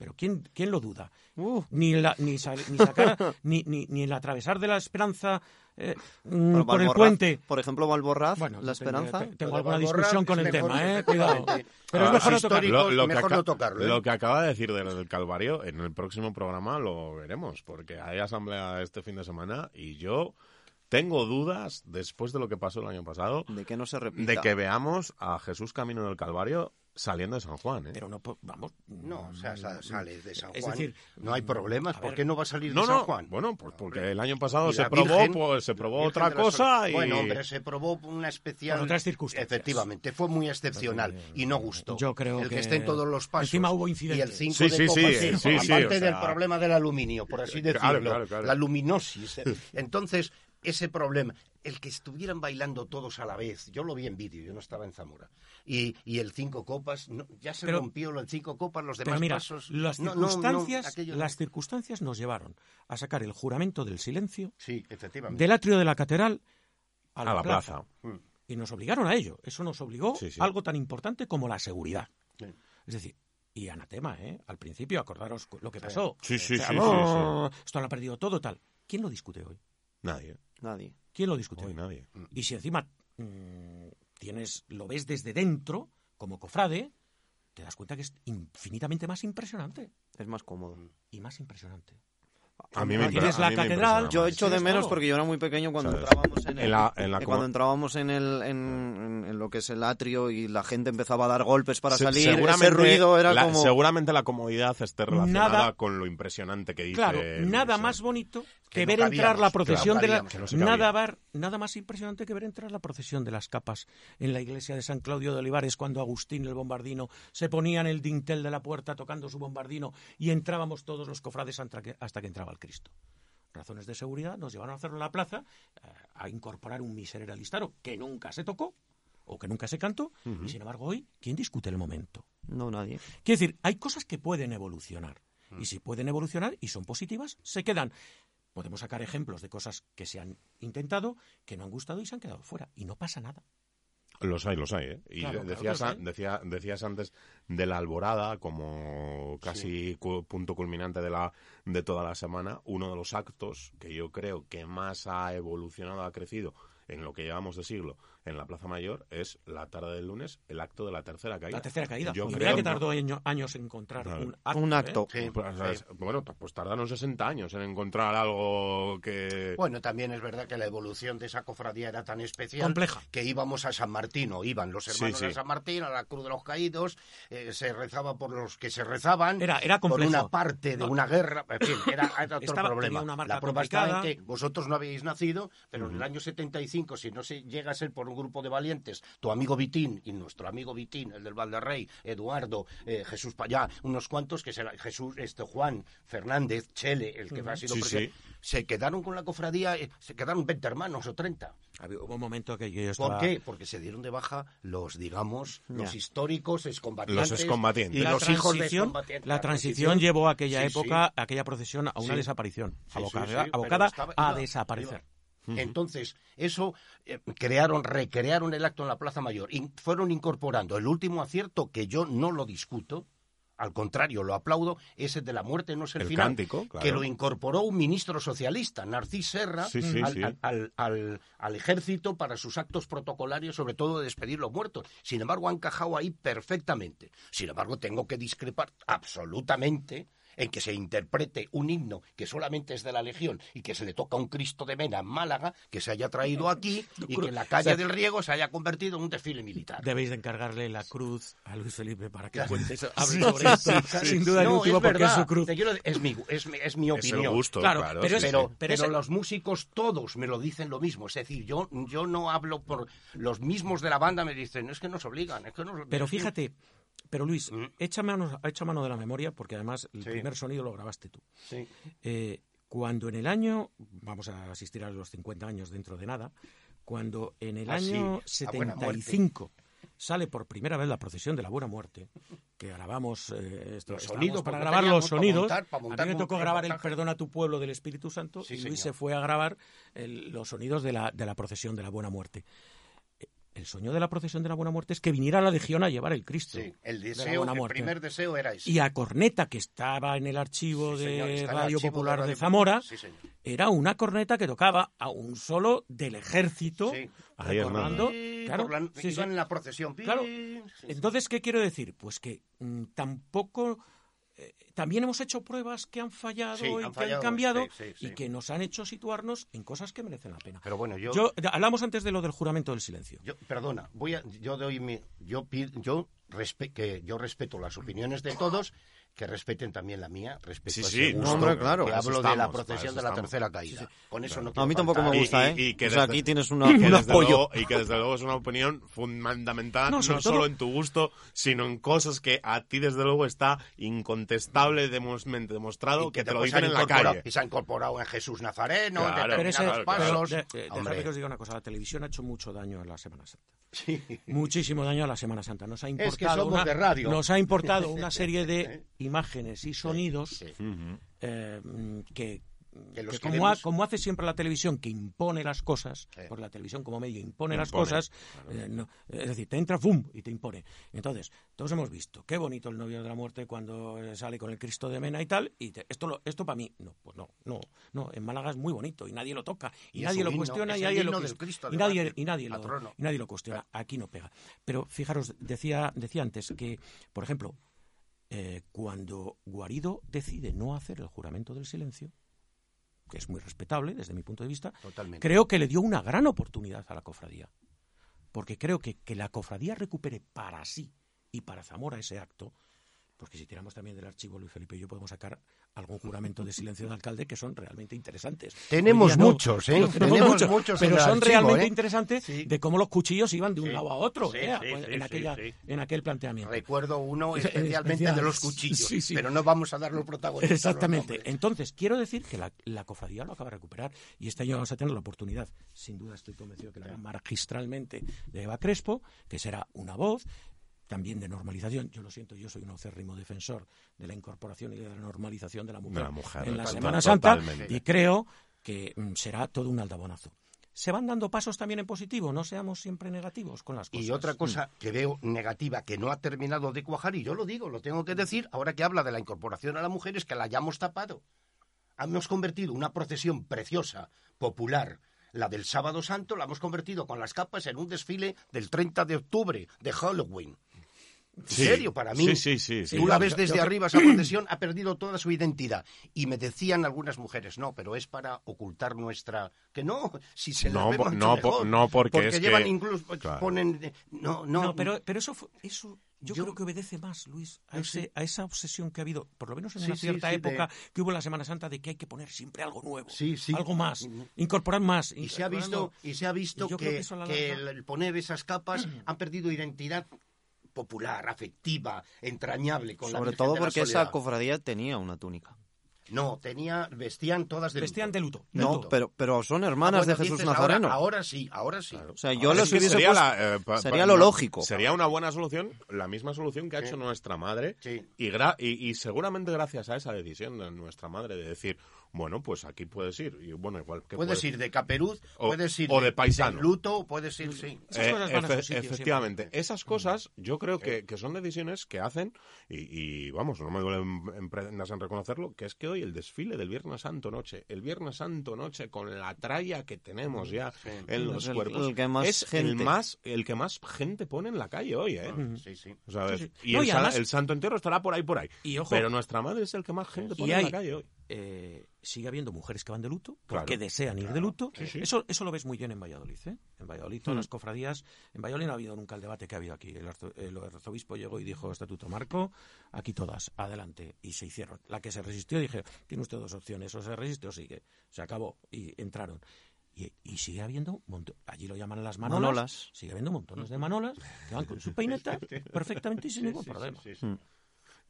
Pero ¿quién, quién lo duda? Uh. Ni, la, ni, ni sacar, ni, ni, ni el atravesar de la esperanza eh, mm, Bueno, por el puente. Por ejemplo, Valborraz, Bueno, la esperanza. tengo, Lo alguna Valborraz discusión con el mejor, tema, eh, cuidado. Pero es mejor no tocarlo. histórico. que mejor no tocarlo, ¿eh? lo que acaba de decir de lo del Calvario, en el próximo programa lo veremos, porque hay asamblea este fin de semana y yo tengo dudas, después de lo que pasó el año pasado, De que no se repita. de que veamos a Jesús camino del Calvario saliendo de San Juan. ¿eh? Pero no, vamos. No, o sea, sa- sale de San Es Juan. decir, no hay problemas. ¿Por qué no va a salir no, de San no, Juan? bueno, pues porque el año pasado Y se probó, Virgen- pues se probó otra cosa y... Bueno, pero se probó una especial... Por otras circunstancias. Efectivamente, fue muy excepcional y no gustó. Yo creo El que, que- esté en todos los pasos. Encima hubo Y incidentes. el 5 Sí, de sí, copas, sí, sí, sí, aparte o del problema del aluminio, por así Claro, decirlo. claro, claro. La luminosis. Entonces, ese problema, el que estuvieran bailando todos a la vez, yo lo vi en vídeo, yo no estaba en Zamora. Y, y el cinco copas, no, ya se Pero- rompió el cinco copas, los demás Pero mira, pasos. las no, no, no, circunstancias, las circunstancias nos llevaron a sacar el juramento del silencio Sí, efectivamente. del atrio de la catedral a A la, la plaza. plaza. Y nos obligaron a ello. Eso nos obligó Sí, sí. a algo tan importante como la seguridad. Sí. Es decir, y anatema, ¿eh? Al principio, acordaros lo que pasó. Sí, sí, O sea, sí, sí, ¡oh! Esto lo ha perdido todo, tal. ¿Quién lo discute hoy? Nadie, Nadie. ¿Quién lo discute hoy nadie. Y si encima mm, tienes, lo ves desde dentro, como cofrade, te das cuenta que es infinitamente más impresionante. Es más cómodo. Y más impresionante. A mí me Tienes la a mí me catedral, Yo echo de menos todo. porque yo era muy pequeño cuando ¿Sabes? entrábamos en, el, En la- en la eh, cuando entrábamos en, el, en, en- en lo que es el atrio y la gente empezaba a dar golpes para Se- salir. Ese seguramente ruido era la- como Seguramente la comodidad esté relacionada Nada- con lo impresionante que dice. Claro, nada más bonito que, Que no ver entrar la procesión de la no nada, más impresionante que ver entrar la procesión de las capas en la iglesia de San Claudio de Olivares cuando Agustín el bombardino se ponía en el dintel de la puerta tocando su bombardino y entrábamos todos los cofrades hasta que, hasta que entraba el Cristo. Razones de seguridad nos llevaron a hacerlo en la plaza, eh, a incorporar un miserere alistaro que nunca se tocó o que nunca se cantó, y sin embargo hoy, ¿quién discute el momento? No, nadie. Quiero decir, hay cosas que pueden evolucionar. Y si pueden evolucionar y son positivas, se quedan. Podemos sacar ejemplos de cosas que se han intentado, que no han gustado y se han quedado fuera. Y no pasa nada. Los hay, los hay, ¿eh? Y Claro, decías, hay. decía- decías antes de la alborada como casi cu- punto culminante de, la, de toda la semana. Uno de los actos que yo creo que más ha evolucionado, ha crecido en lo que llevamos de siglo en la Plaza Mayor es la tarde del lunes, el acto de la tercera caída. La tercera caída. Yo y creo mira que ¿no? tardó año- años en encontrar Claro. un acto. Un ¿eh? acto. Sí, Pues, sí. Bueno, pues tardaron 60 años en encontrar algo que... Bueno, también es verdad que la evolución de esa cofradía era tan especial Compleja. que íbamos a San Martín, o iban los hermanos Sí, sí. a San Martín, a la Cruz de los Caídos, eh, se rezaba por los que se rezaban, Era- era por complejo. una parte de No. una guerra, en fin, era, era otro Estaba- problema. tenía una marca la prueba está en que vosotros no habéis nacido, pero en el año 75, si no se llega a ser por un grupo de valientes, tu amigo Vitín y nuestro amigo Vitín, el del Valderrey, Eduardo, eh, Jesús Payá, unos cuantos que será Jesús, este Juan Fernández, Chele, el que ha sido Sí, presidente, sí. se quedaron con la cofradía, eh, se quedaron 20 hermanos o 30. Había- Hubo un momento que yo ¿Por qué? Porque se dieron de baja los, digamos, los históricos excombatientes. Los excombatientes. Y la los hijos de excombatientes. la transición llevó a aquella Sí, época, aquella procesión, a una Sí. desaparición, abocada, abocada estaba- a iba- desaparecer. iba. Entonces, eso eh, crearon, recrearon el acto en la Plaza Mayor. Y fueron incorporando el último acierto, que yo no lo discuto, al contrario, lo aplaudo, ese de la muerte no es el, El final, cántico, claro. que lo incorporó un ministro socialista, Narcís Serra, Sí, sí, al, sí. al- al- al- al ejército para sus actos protocolarios, sobre todo de despedir los muertos. Sin embargo, han encajado ahí perfectamente. Sin embargo, tengo que discrepar absolutamente en que se interprete un himno que solamente es de la Legión y que se le toca a un Cristo de Mena en Málaga, que se haya traído aquí y que en la calle O sea, del Riego se haya convertido en un desfile militar. Debéis de encargarle la cruz a Luis Felipe para que Claro. cuente eso, hable Sí, sobre sí, esto. sí, Sin duda No, es porque es su cruz. Te quiero- es, mi, es, mi, es mi Es opinión. el gusto, Claro, claro. pero los músicos todos me lo dicen lo mismo. Es decir, yo, yo no hablo por los mismos de la banda, me dicen, es que nos obligan. Es que nos... Pero fíjate, pero Luis, Mm. echa mano, echa mano de la memoria, porque además el Sí. primer sonido lo grabaste tú. Sí. Eh, cuando en el año, vamos a asistir a los 50 años dentro de nada, cuando en el Ah, sí, año a buena muerte. 75 sale por primera vez la procesión de la Buena Muerte, que grabamos eh, esto, sonidos, para grabar los para sonidos. montar- para a mí me tocó grabar el. Perdón a tu pueblo del Espíritu Santo Sí, y Luis señor. se fue a grabar el- los sonidos de la, de la procesión de la Buena Muerte. El sueño de la procesión de la Buena Muerte es que viniera la Legión a llevar el Cristo. Sí, el de la deseo, Buena el primer deseo era ese. Y a Corneta, que estaba en el archivo Sí, de señor, Radio archivo Popular de, Radio Zamora, Popular. Sí, señor. era una corneta que tocaba a un solo del ejército, recordando, claro, la- sí, sí. iban en la procesión. Claro. Sí, sí. Entonces, ¿qué quiero decir? Pues que mm, tampoco... eh, también hemos hecho pruebas que han fallado Sí, y han que han cambiado sí, sí, sí. y que nos han hecho situarnos en cosas que merecen la pena. Pero bueno, yo, Yo, hablamos antes de lo del juramento del silencio. yo- perdona, voy a, yo doy mi, yo yo respe- que yo respeto las opiniones de todos, que respeten también la mía, respeto Sí, a sí, ese no, gusto, hombre, claro. que hablo de la estamos, procesión de la estamos. tercera caída. Con eso no A mí tampoco me faltar. gusta, Y- ¿eh? y- y que o sea, desde- aquí tienes una, que un apoyo. luego- y que desde luego es una opinión fundamental, No, no, todo- solo en tu gusto, sino en cosas que a ti desde luego está incontestablemente demostrado Y que, te lo dicen en la calle. Y se ha incorporado en Jesús Nazareno, en Claro, Pero ese- determinados pero pasos. de- de- dejadme Hombre, que os diga una cosa, la televisión ha hecho mucho daño a la Semana Santa. sí. muchísimo daño a la Semana Santa. Nos ha que importado, somos una, de radio. Nos ha importado una serie de imágenes y sonidos sí. eh, que, Que los que como, queremos- ha- como hace siempre la televisión, que impone las cosas, Sí. por la televisión como medio impone, las cosas, eh, no, es decir, te entra, ¡fum! y te impone. Entonces, todos hemos visto, qué bonito el novio de la muerte cuando eh, sale con el Cristo de Mena y tal, y te- esto, lo- esto para mí, no, pues no, no, no, en Málaga es muy bonito y nadie lo toca, y, nadie lo himno, cuestiona, es y nadie lo, Cristo y nadie, y nadie lo, y nadie lo cuestiona. Aquí no pega. Pero fijaros, decía, decía antes que, por ejemplo, eh, cuando Guarido decide no hacer el juramento del silencio, que es muy respetable desde mi punto de vista, Totalmente. creo que le dio una gran oportunidad a la cofradía. Porque creo que que la cofradía recupere para sí y para Zamora ese acto, porque si tiramos también del archivo Luis Felipe y yo podemos sacar algún juramento de silencio de alcalde que son realmente interesantes. Tenemos no, muchos, ¿eh? tenemos Tenemos muchos, pero son archivo, realmente ¿eh? interesantes Sí. de cómo los cuchillos iban de un Sí. lado a otro Sí, ¿eh? sí, en, sí, aquella, en aquel planteamiento. Recuerdo uno especialmente especial. de los cuchillos, Sí, sí. pero no vamos a dar los protagonistas. Exactamente. Entonces, quiero decir que la, la cofradía lo acaba de recuperar y este año vamos a tener la oportunidad, sin duda estoy convencido que la hará magistralmente de Eva Crespo, que será una voz también de normalización. Yo lo siento, yo soy un acérrimo defensor de la incorporación y de la normalización de la mujer, De la mujer, en la total- Semana Santa totalmente. y creo que mm, será todo un aldabonazo. se van dando pasos también en positivo, no seamos siempre negativos con las cosas. Y otra cosa que veo negativa que no ha terminado de cuajar, y yo lo digo, lo tengo que decir, ahora que habla de la incorporación a la mujer, es que la hayamos tapado. Hemos convertido una procesión preciosa, popular, la del sábado santo, la hemos convertido con las capas en un desfile del 30 de octubre, de Halloween. En Sí, serio, para mí. sí, sí, sí. Tú la Yo- ves desde yo- arriba, esa procesión ha perdido toda su identidad. Y me decían algunas mujeres, no, pero es para ocultar nuestra... Que no, si se No, ve po- mucho no, no, porque es llevan que- incluso... claro. Ponen... eh, No, no, No, pero, pero eso, fue- eso yo, Yo- creo que obedece más, Luis, a, ese- sí. a esa obsesión que ha habido, por lo menos en Sí, una cierta sí, época de- que hubo en la Semana Santa, de que hay que poner siempre algo nuevo, Sí, sí. algo más, incorporar más. Y se ha visto, y se ha visto que, que que el poner esas capas han perdido identidad popular, afectiva, entrañable con la Sobre todo de la porque esa cofradía tenía una túnica. No, tenía, vestían todas de Vestían luto. de luto. de No, luto. pero, pero son Ah, hermanas bueno, de Jesús dices Nazareno. Ahora, ahora sí, ahora sí. O sea, yo Es los hubiese sería, la, eh, pa- sería pa- lo no, lógico. Sería una buena solución, la misma solución que ha hecho nuestra madre. Sí. Y, gra- y, y seguramente gracias a esa decisión de nuestra madre de decir, bueno, pues aquí puedes ir. Y bueno, igual que Puedes ir de caperuz, O- puedes ir o de paisano. luto, puedes ir, sí. Esas Eh, cosas van a su efe- sitio efectivamente, siempre. esas cosas yo creo que, que son decisiones que hacen, y, y, vamos, no me duele en, en prendas en reconocerlo, que es que hoy el desfile del Viernes Santo Noche, el Viernes Santo Noche con la tralla que tenemos ya en los el- cuerpos, el que más es el más, el que más gente pone en la calle hoy, ¿eh? Sí, sí. ¿Sabes? Sí, sí. Y, No, el, y además- el santo entero estará por ahí, por ahí. Y ojo- Pero nuestra madre es el que más gente pone en la calle hoy. Eh, sigue habiendo mujeres que van de luto Claro. porque desean ir de luto. Eso, eso lo ves muy bien en Valladolid. ¿eh? En Valladolid, todas las cofradías. En Valladolid no ha habido nunca el debate que ha habido aquí. El, arzo- el arzobispo llegó y dijo: Estatuto Marco, aquí todas, adelante. Y se hicieron. La que se resistió, dije: Tiene usted dos opciones, o se resiste o sigue. Se acabó. Y entraron. Y, y sigue habiendo, allí lo llaman las manolas, Manolas. sigue habiendo montones de manolas que van con su peineta perfectamente y sin ningún problema.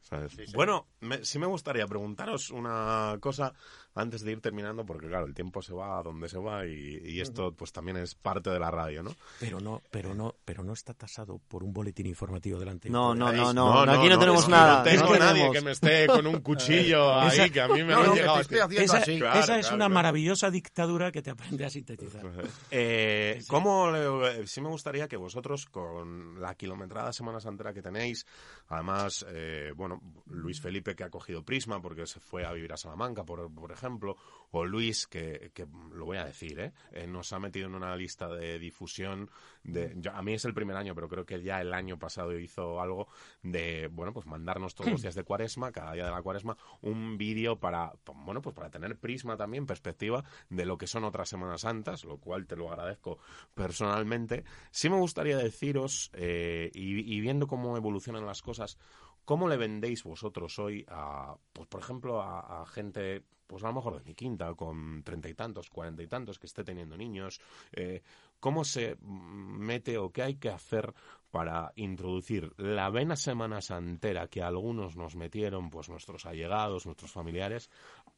¿Sabes? Bueno, me- sí me gustaría preguntaros una cosa antes de ir terminando, porque claro, el tiempo se va a donde se va y, y esto pues también es parte de la radio, ¿no? Pero no, pero no, pero no está tasado por un boletín informativo delante. No, no, no, No, no, aquí no, tenemos nada. No tengo no nadie que me esté con un cuchillo ahí, Esa- que a mí me No, han llegado Esa, así. Claro, esa es claro, una claro. maravillosa dictadura que te aprende a sintetizar. Eh, ¿Cómo le- sí me gustaría que vosotros, con la kilometrada Semana Santera que tenéis, además, eh, bueno, Luis Felipe que ha cogido Prisma porque se fue a vivir a Salamanca, por, por ejemplo, o Luis que, que, lo voy a decir, ¿eh? Eh, nos ha metido en una lista de difusión de, yo- a mí es el primer año, pero creo que ya el año pasado hizo algo de, bueno, pues mandarnos todos los días de Cuaresma, cada día de la Cuaresma, un vídeo para, bueno, pues para tener Prisma también, perspectiva de lo que son otras Semanas Santas, lo cual te lo agradezco personalmente. Sí me gustaría deciros, eh, y, y viendo cómo evolucionan las cosas, ¿cómo le vendéis vosotros hoy a, pues por ejemplo, a, a gente, pues a lo mejor de mi quinta, con treinta y tantos, cuarenta y tantos, que esté teniendo niños? Eh, ¿Cómo se mete o qué hay que hacer para introducir la vena semana santera que algunos nos metieron, pues nuestros allegados, nuestros familiares,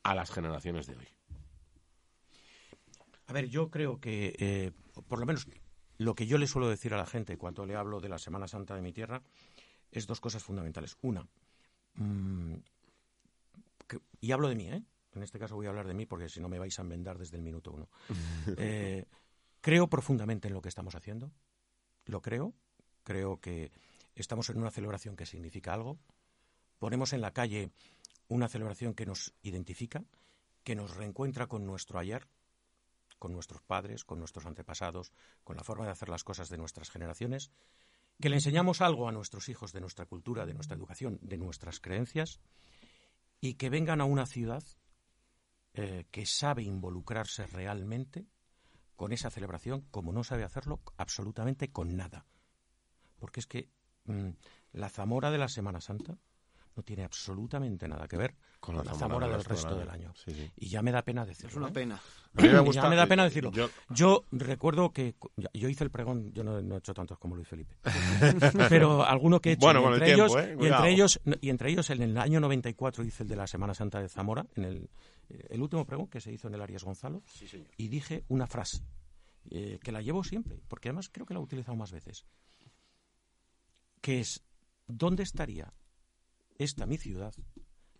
a las generaciones de hoy? A ver, yo creo que, eh, por lo menos, lo que yo le suelo decir a la gente cuando le hablo de la Semana Santa de mi tierra es dos cosas fundamentales. Una, mm, y hablo de mí, ¿eh? En este caso voy a hablar de mí porque si no me vais a enmendar desde el minuto uno. Eh, creo profundamente en lo que estamos haciendo. Lo creo. Creo que estamos en una celebración que significa algo. Ponemos en la calle una celebración que nos identifica, que nos reencuentra con nuestro ayer, con nuestros padres, con nuestros antepasados, con la forma de hacer las cosas de nuestras generaciones, que le enseñamos algo a nuestros hijos de nuestra cultura, de nuestra educación, de nuestras creencias, y que vengan a una ciudad eh, que sabe involucrarse realmente con esa celebración como no sabe hacerlo absolutamente con nada. Porque es que mm, la Zamora de la Semana Santa no tiene absolutamente nada que ver con la, Zamora, del resto del año. Sí, sí. Y ya me da pena decirlo. Es una ¿eh? pena. Me Ya gusta- me da pena decirlo. yo- Yo, recuerdo que yo hice el pregón, yo no, no he hecho tantos como Luis Felipe, pero alguno que he hecho. Bueno, y con el entre tiempo, ellos, ¿eh? y entre ellos, y entre ellos en el año 94 hice el de la Semana Santa de Zamora, en el, eh, el último pregón que se hizo en el Arias Gonzalo, y dije una frase eh, que la llevo siempre, porque además creo que la he utilizado más veces, que es ¿dónde estaría esta mi ciudad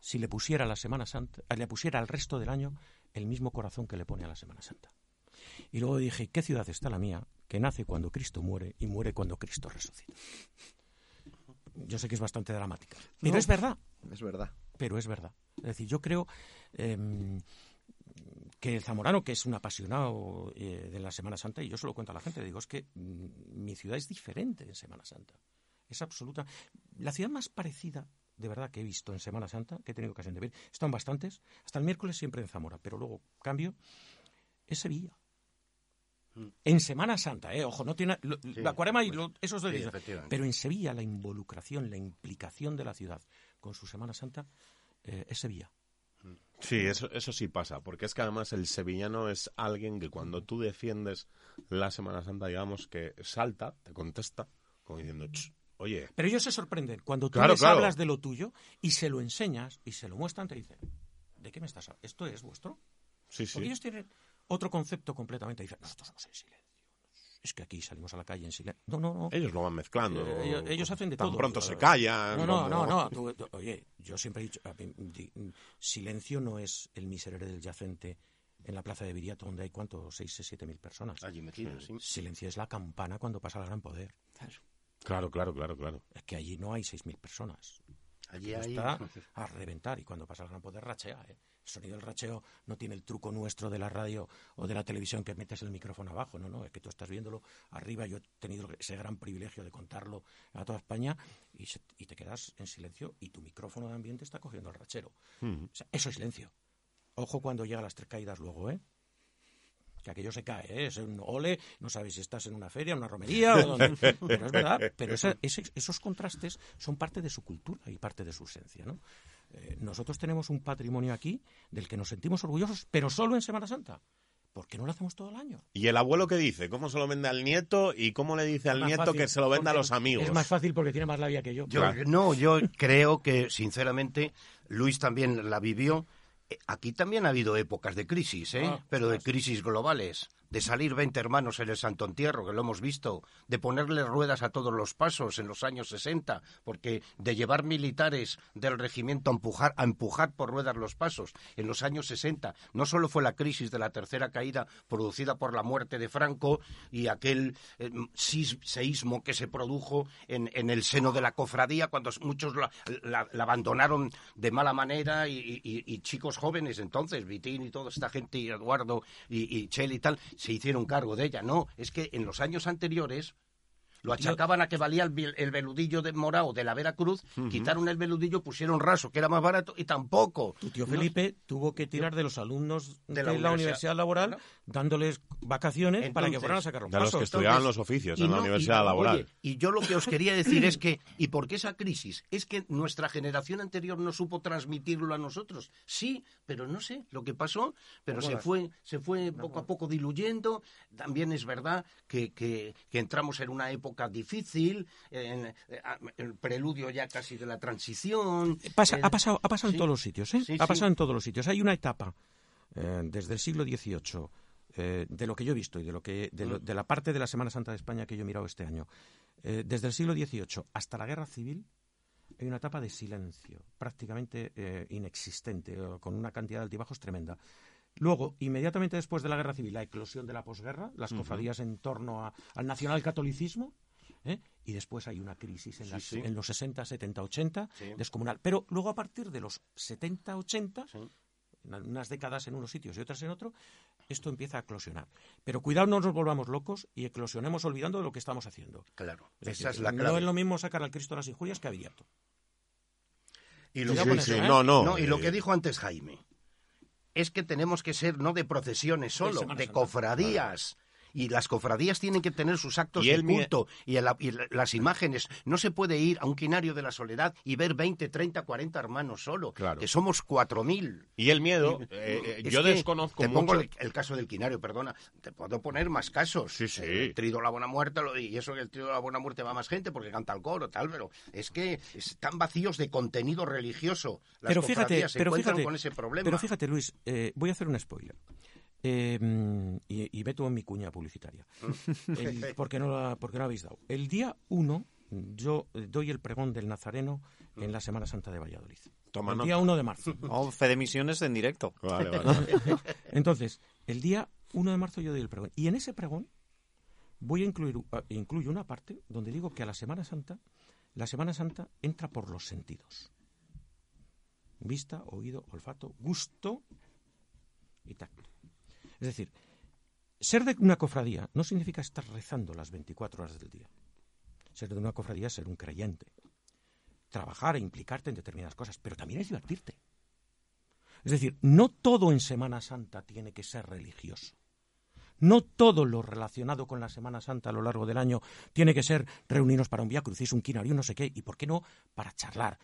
si le pusiera la Semana Santa, eh, le pusiera al resto del año el mismo corazón que le pone a la Semana Santa? Y luego dije, ¿qué ciudad está la mía? Que nace cuando Cristo muere y muere cuando Cristo resucita. Yo sé que es bastante dramática, pero No. es verdad. Es verdad. Pero es verdad. Es decir, yo creo em, que el zamorano, que es un apasionado eh, de la Semana Santa, y yo se lo cuento a la gente, digo, es que mm, mi ciudad es diferente en Semana Santa. Es absoluta. La ciudad más parecida, de verdad, que he visto en Semana Santa, que he tenido ocasión de ver, están bastantes, hasta el miércoles siempre en Zamora, pero luego cambio, es Sevilla. En Semana Santa, eh, ojo, no tiene lo- la cuarema y lo- eso es de sí. Pero en Sevilla la involucración, la implicación de la ciudad con su Semana Santa eh, es Sevilla. Sí, eso, eso sí pasa, porque es que además el sevillano es alguien que cuando tú defiendes la Semana Santa, digamos que salta, te contesta, como diciendo, "Ch, oye, Pero ellos se sorprenden cuando tú Claro, les claro. hablas de lo tuyo y se lo enseñas y se lo muestran, te dicen, ¿de qué me estás hablando? ¿Esto es vuestro? sí, Porque sí. ellos tienen otro concepto completamente diferente. Nosotros somos en silencio. Es que aquí salimos a la calle en silencio. No, no, no. Ellos lo van mezclando. Eh, ellos, ellos hacen de Tan todo. pronto se callan. No, no, no, como- no. tú- tú- oye, yo siempre he dicho, a mí, di- silencio no es el miserere del yacente en la plaza de Viriato, donde hay cuánto, seis, siete mil personas. Allí metidos, sí. Silencio es la campana cuando pasa el gran poder. Claro, claro, claro, claro. Es que allí no hay seis mil personas. Allí hay... está a reventar y cuando pasa el gran poder rachea. ¿eh? El sonido del racheo no tiene el truco nuestro de la radio o de la televisión que metes el micrófono abajo, no, no, es que tú estás viéndolo arriba. Yo he tenido ese gran privilegio de contarlo a toda España y, se- y te quedas en silencio y tu micrófono de ambiente está cogiendo el rachero. Mm. O sea, eso es silencio. Ojo cuando llega las tres caídas luego, ¿eh? Que aquello se cae, ¿eh? Es un ole, no sabes si estás en una feria, en una romería o donde... Pero es verdad, pero esa- ese- esos contrastes son parte de su cultura y parte de su esencia, ¿no? Eh, nosotros tenemos un patrimonio aquí del que nos sentimos orgullosos, pero solo en Semana Santa. ¿Por qué no lo hacemos todo el año? ¿Y el abuelo qué dice? ¿Cómo se lo vende al nieto y cómo le dice al nieto fácil, que se lo venda a los amigos? Es más fácil porque tiene más labia que yo. Yo- Claro. No, yo creo que, sinceramente, Luis también la vivió. Aquí también ha habido épocas de crisis, ¿eh? Ah, Pero de crisis globales. De salir 20 hermanos en el Santo Entierro, que lo hemos visto. De ponerle ruedas a todos los pasos en los años 60. Porque de llevar militares del regimiento a empujar, a empujar por ruedas los pasos en los años 60. No solo fue la crisis de la tercera caída producida por la muerte de Franco y aquel eh, seísmo que se produjo en, en el seno de la cofradía cuando muchos la, la- abandonaron de mala manera y chicos jóvenes entonces, Vitín y toda esta gente, y Eduardo y, y Chel y tal, se hicieron cargo de ella. No, es que en los años anteriores lo achacaban a que valía el, el veludillo de Morao de la Veracruz, quitaron el veludillo, pusieron raso, que era más barato, y tampoco. Tu tío No, Felipe tuvo que tirar de los alumnos de, De la la, universidad. laboral. Dándoles vacaciones para que fueran a sacar los De los que pasos. estudiaban los oficios en la no- y- universidad laboral. oye, y yo lo que os quería decir es que, ¿y por qué esa crisis? Es que nuestra generación anterior no supo transmitirlo a nosotros. Sí, pero no sé lo que pasó, pero se fue, se fue poco a poco diluyendo. También es verdad que, que- que entramos en una época difícil, en, el preludio ya casi de la transición. Pasa, Eh, ha pasado, ha pasado sí. en todos los sitios, ¿eh? Sí, ha sí. pasado en todos los sitios. Hay una etapa eh, desde el siglo XVIII, eh, de lo que yo he visto y de lo que de, Mm. lo- de la parte de la Semana Santa de España que yo he mirado este año, eh, desde el siglo XVIII hasta la Guerra Civil, hay una etapa de silencio, prácticamente eh, inexistente, con una cantidad de altibajos tremenda. Luego, inmediatamente después de la Guerra Civil, la eclosión de la posguerra, las cofradías en torno a- al nacionalcatolicismo, ¿eh? y después hay una crisis en, las- en los 60, 70, 80, Sí. descomunal. Pero luego a partir de los 70, 80, Sí. en unas décadas en unos sitios y otras en otro, esto empieza a eclosionar. Pero cuidado, no nos volvamos locos y eclosionemos olvidando de lo que estamos haciendo. Claro, Es esa es la No clave. es lo mismo sacar al Cristo las injurias que a Viriato. Y lo, Sí, eso, sí, ¿eh? no, no. No, y lo eh, que dijo antes Jaime, es que tenemos que ser no de procesiones solo, de cofradías. Y las cofradías tienen que tener sus actos Y de culto y, el- y la- las imágenes. No se puede ir a un quinario de la soledad y ver 20, 30, 40 hermanos solo, Claro. que somos 4.000. Y el miedo, eh, eh, yo desconozco Te pongo el, el caso del quinario, perdona. Te puedo poner más casos. Sí, sí. El Trido de la Buena Muerte, lo- y eso que el Trido de la Buena Muerte va más gente porque canta el coro, tal, pero es que están vacíos de contenido religioso. Las pero fíjate, cofradías se pero encuentran fíjate, con ese problema. pero fíjate, Luis, eh, voy a hacer un spoiler. Eh, mm, y, y veto en mi cuña publicitaria. El- porque, no la, porque no la habéis dado. El día 1 yo eh, doy el pregón del Nazareno en la Semana Santa de Valladolid. Toma el nota. día 1 de marzo. Oh, fe de misiones en directo. Vale, vale. Entonces, el día 1 de marzo yo doy el pregón. Y en ese pregón voy a incluir uh, incluyo una parte donde digo que a la Semana Santa, la Semana Santa entra por los sentidos. Vista, oído, olfato, gusto y tacto. Es decir, ser de una cofradía no significa estar rezando las 24 horas del día. Ser de una cofradía es ser un creyente. Trabajar e implicarte en determinadas cosas, pero también es divertirte. Es decir, no todo en Semana Santa tiene que ser religioso. No todo lo relacionado con la Semana Santa a lo largo del año tiene que ser reunirnos para un vía crucis, un quinario, no sé qué, y por qué no para charlar,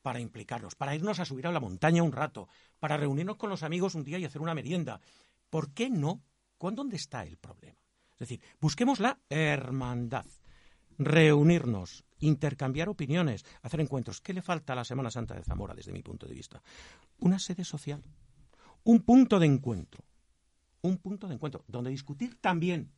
para implicarnos, para irnos a subir a la montaña un rato, para reunirnos con los amigos un día y hacer una merienda. ¿Por qué no? ¿Dónde está el problema? Es decir, busquemos la hermandad, reunirnos, intercambiar opiniones, hacer encuentros. ¿Qué le falta a la Semana Santa de Zamora desde mi punto de vista? Una sede social, un punto de encuentro, un punto de encuentro donde discutir también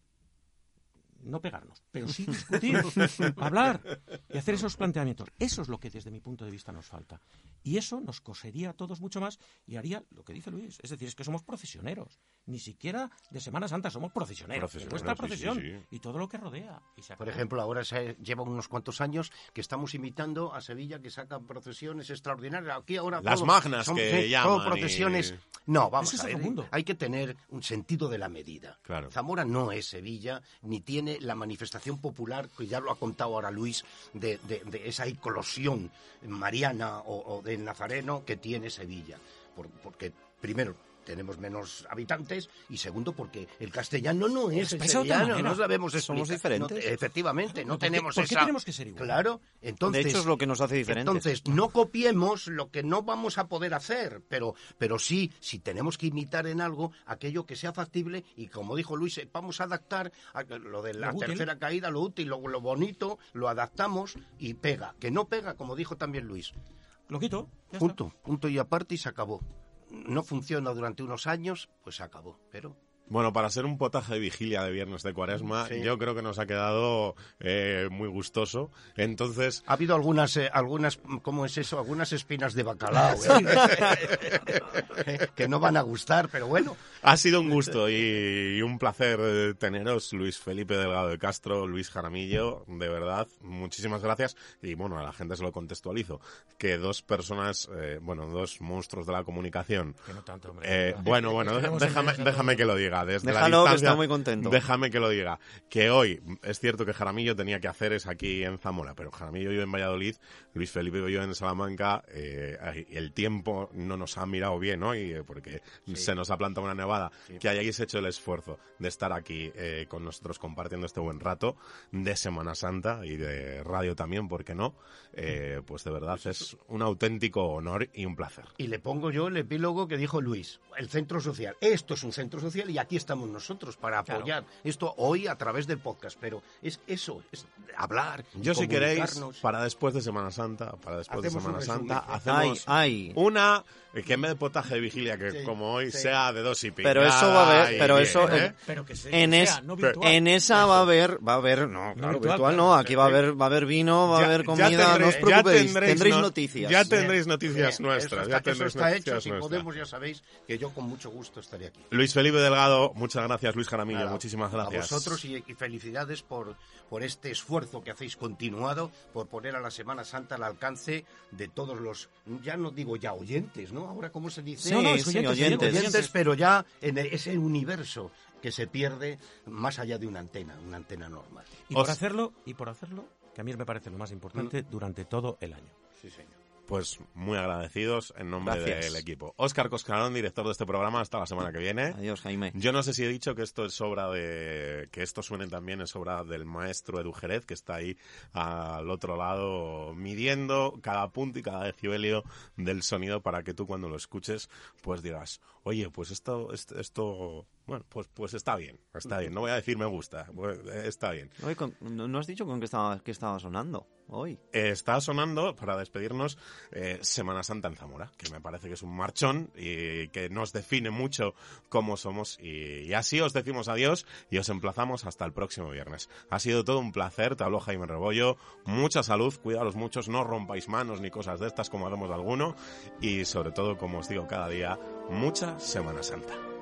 no pegarnos, pero sí discutir, hablar y hacer esos planteamientos. Eso es lo que desde mi punto de vista nos falta. Y eso nos cosería a todos mucho más y haría lo que dice Luis. Es decir, es que somos procesioneros. Ni siquiera de Semana Santa somos procesioneros. de nuestra procesión y todo lo que rodea. Por ejemplo, ahora se lleva unos cuantos años que estamos imitando a Sevilla que sacan procesiones extraordinarias. Aquí ahora Las magnas que llaman. procesiones. No, vamos a ver. Hay que tener un sentido de la medida. Claro. Zamora no es Sevilla, ni tiene la manifestación popular, que ya lo ha contado ahora Luis, de, esa eclosión mariana o, de nazareno que tiene Sevilla. porque, primero, tenemos menos habitantes y segundo porque el castellano no es el sevillano, no sabemos Somos diferentes. efectivamente, no tenemos ¿por qué tenemos que ser igual? Claro, entonces... De hecho es lo que nos hace diferentes. Entonces, no copiemos lo que no vamos a poder hacer, pero, pero sí, si tenemos que imitar en algo aquello que sea factible y como dijo Luis, eh, vamos a adaptar a lo de la tercera caída, lo útil, lo, lo bonito, lo adaptamos y pega. Que no pega, como dijo también Luis. Lo quito. Punto, punto y aparte y se acabó no funciona durante unos años, pues se acabó. Pero bueno, para ser un potaje de vigilia de viernes de cuaresma, yo creo que nos ha quedado eh, muy gustoso. Entonces... Ha habido algunas, eh, algunas, ¿cómo es eso? Algunas espinas de bacalao, ¿eh? que no van a gustar, pero bueno. Ha sido un gusto y, un placer teneros, Luis Felipe Delgado de Castro, Luis Jaramillo, de verdad, muchísimas gracias. Y bueno, a la gente se lo contextualizo, que dos personas, bueno, dos monstruos de la comunicación... Que no tanto, hombre. bueno, bueno, déjame, déjame que lo diga desde Déjalo, la que está muy contento. Déjame que lo diga. Que hoy, es cierto que Jaramillo tenía que hacer es aquí en Zamora, pero Jaramillo vive en Valladolid, Luis Felipe vive en Salamanca, eh, el tiempo no nos ha mirado bien hoy, eh, porque se nos ha plantado una nevada, que hayáis hecho el esfuerzo de estar aquí eh, con nosotros compartiendo este buen rato de Semana Santa y de radio también, ¿por qué no? Eh, pues de verdad es un auténtico honor y un placer. Y le pongo yo el epílogo que dijo Luis, el centro social. Esto es un centro social y aquí estamos nosotros para apoyar esto hoy a través del podcast, pero es eso, es hablar. Yo si queréis, para después de Semana Santa, para después de Semana Santa, hacemos ay, una que en vez de potaje de vigilia, que como hoy sea de dos y pico. Pero eso va a haber, pero eso, ¿eh? pero que en, en esa va a haber, va a haber, no, claro, virtual, no, aquí va a haber, va a haber vino, va a haber comida, no os preocupéis, tendréis, noticias. Ya tendréis noticias nuestras, ya tendréis está hecho, si podemos ya sabéis que yo con mucho gusto estaría aquí. Luis Felipe Delgado, muchas gracias, Luis Jaramillo, muchísimas gracias. A vosotros y, felicidades por, por este esfuerzo que hacéis continuado, por poner a la Semana Santa al alcance de todos los, ya no digo ya oyentes, ¿no? Ahora, ¿cómo se dice? Sí, oyentes, pero ya en ese universo que se pierde más allá de una antena, una antena normal. Y por hacerlo, y por hacerlo, que a mí me parece lo más importante, mm. durante todo el año. Sí, señor pues muy agradecidos en nombre del equipo. Óscar Coscarón, director de este programa, hasta la semana que viene. Adiós, Jaime. Yo no sé si he dicho que esto es obra de. que esto suene también es obra del maestro Edu Jerez, que está ahí al otro lado midiendo cada punto y cada decibelio del sonido para que tú cuando lo escuches, pues digas, oye, pues esto, esto, bueno, pues, pues está bien, está bien. No voy a decir me gusta, pues, está bien. ¿no has dicho con qué estaba, qué estaba sonando hoy? está sonando, para despedirnos, eh, Semana Santa en Zamora, que me parece que es un marchón y que nos define mucho cómo somos. Y, así os decimos adiós y os emplazamos hasta el próximo viernes. Ha sido todo un placer, te habló Jaime Rebollo. Mucha salud, cuidaros muchos, no rompáis manos ni cosas de estas como hacemos de alguno. Y sobre todo, como os digo cada día, mucha Semana Santa.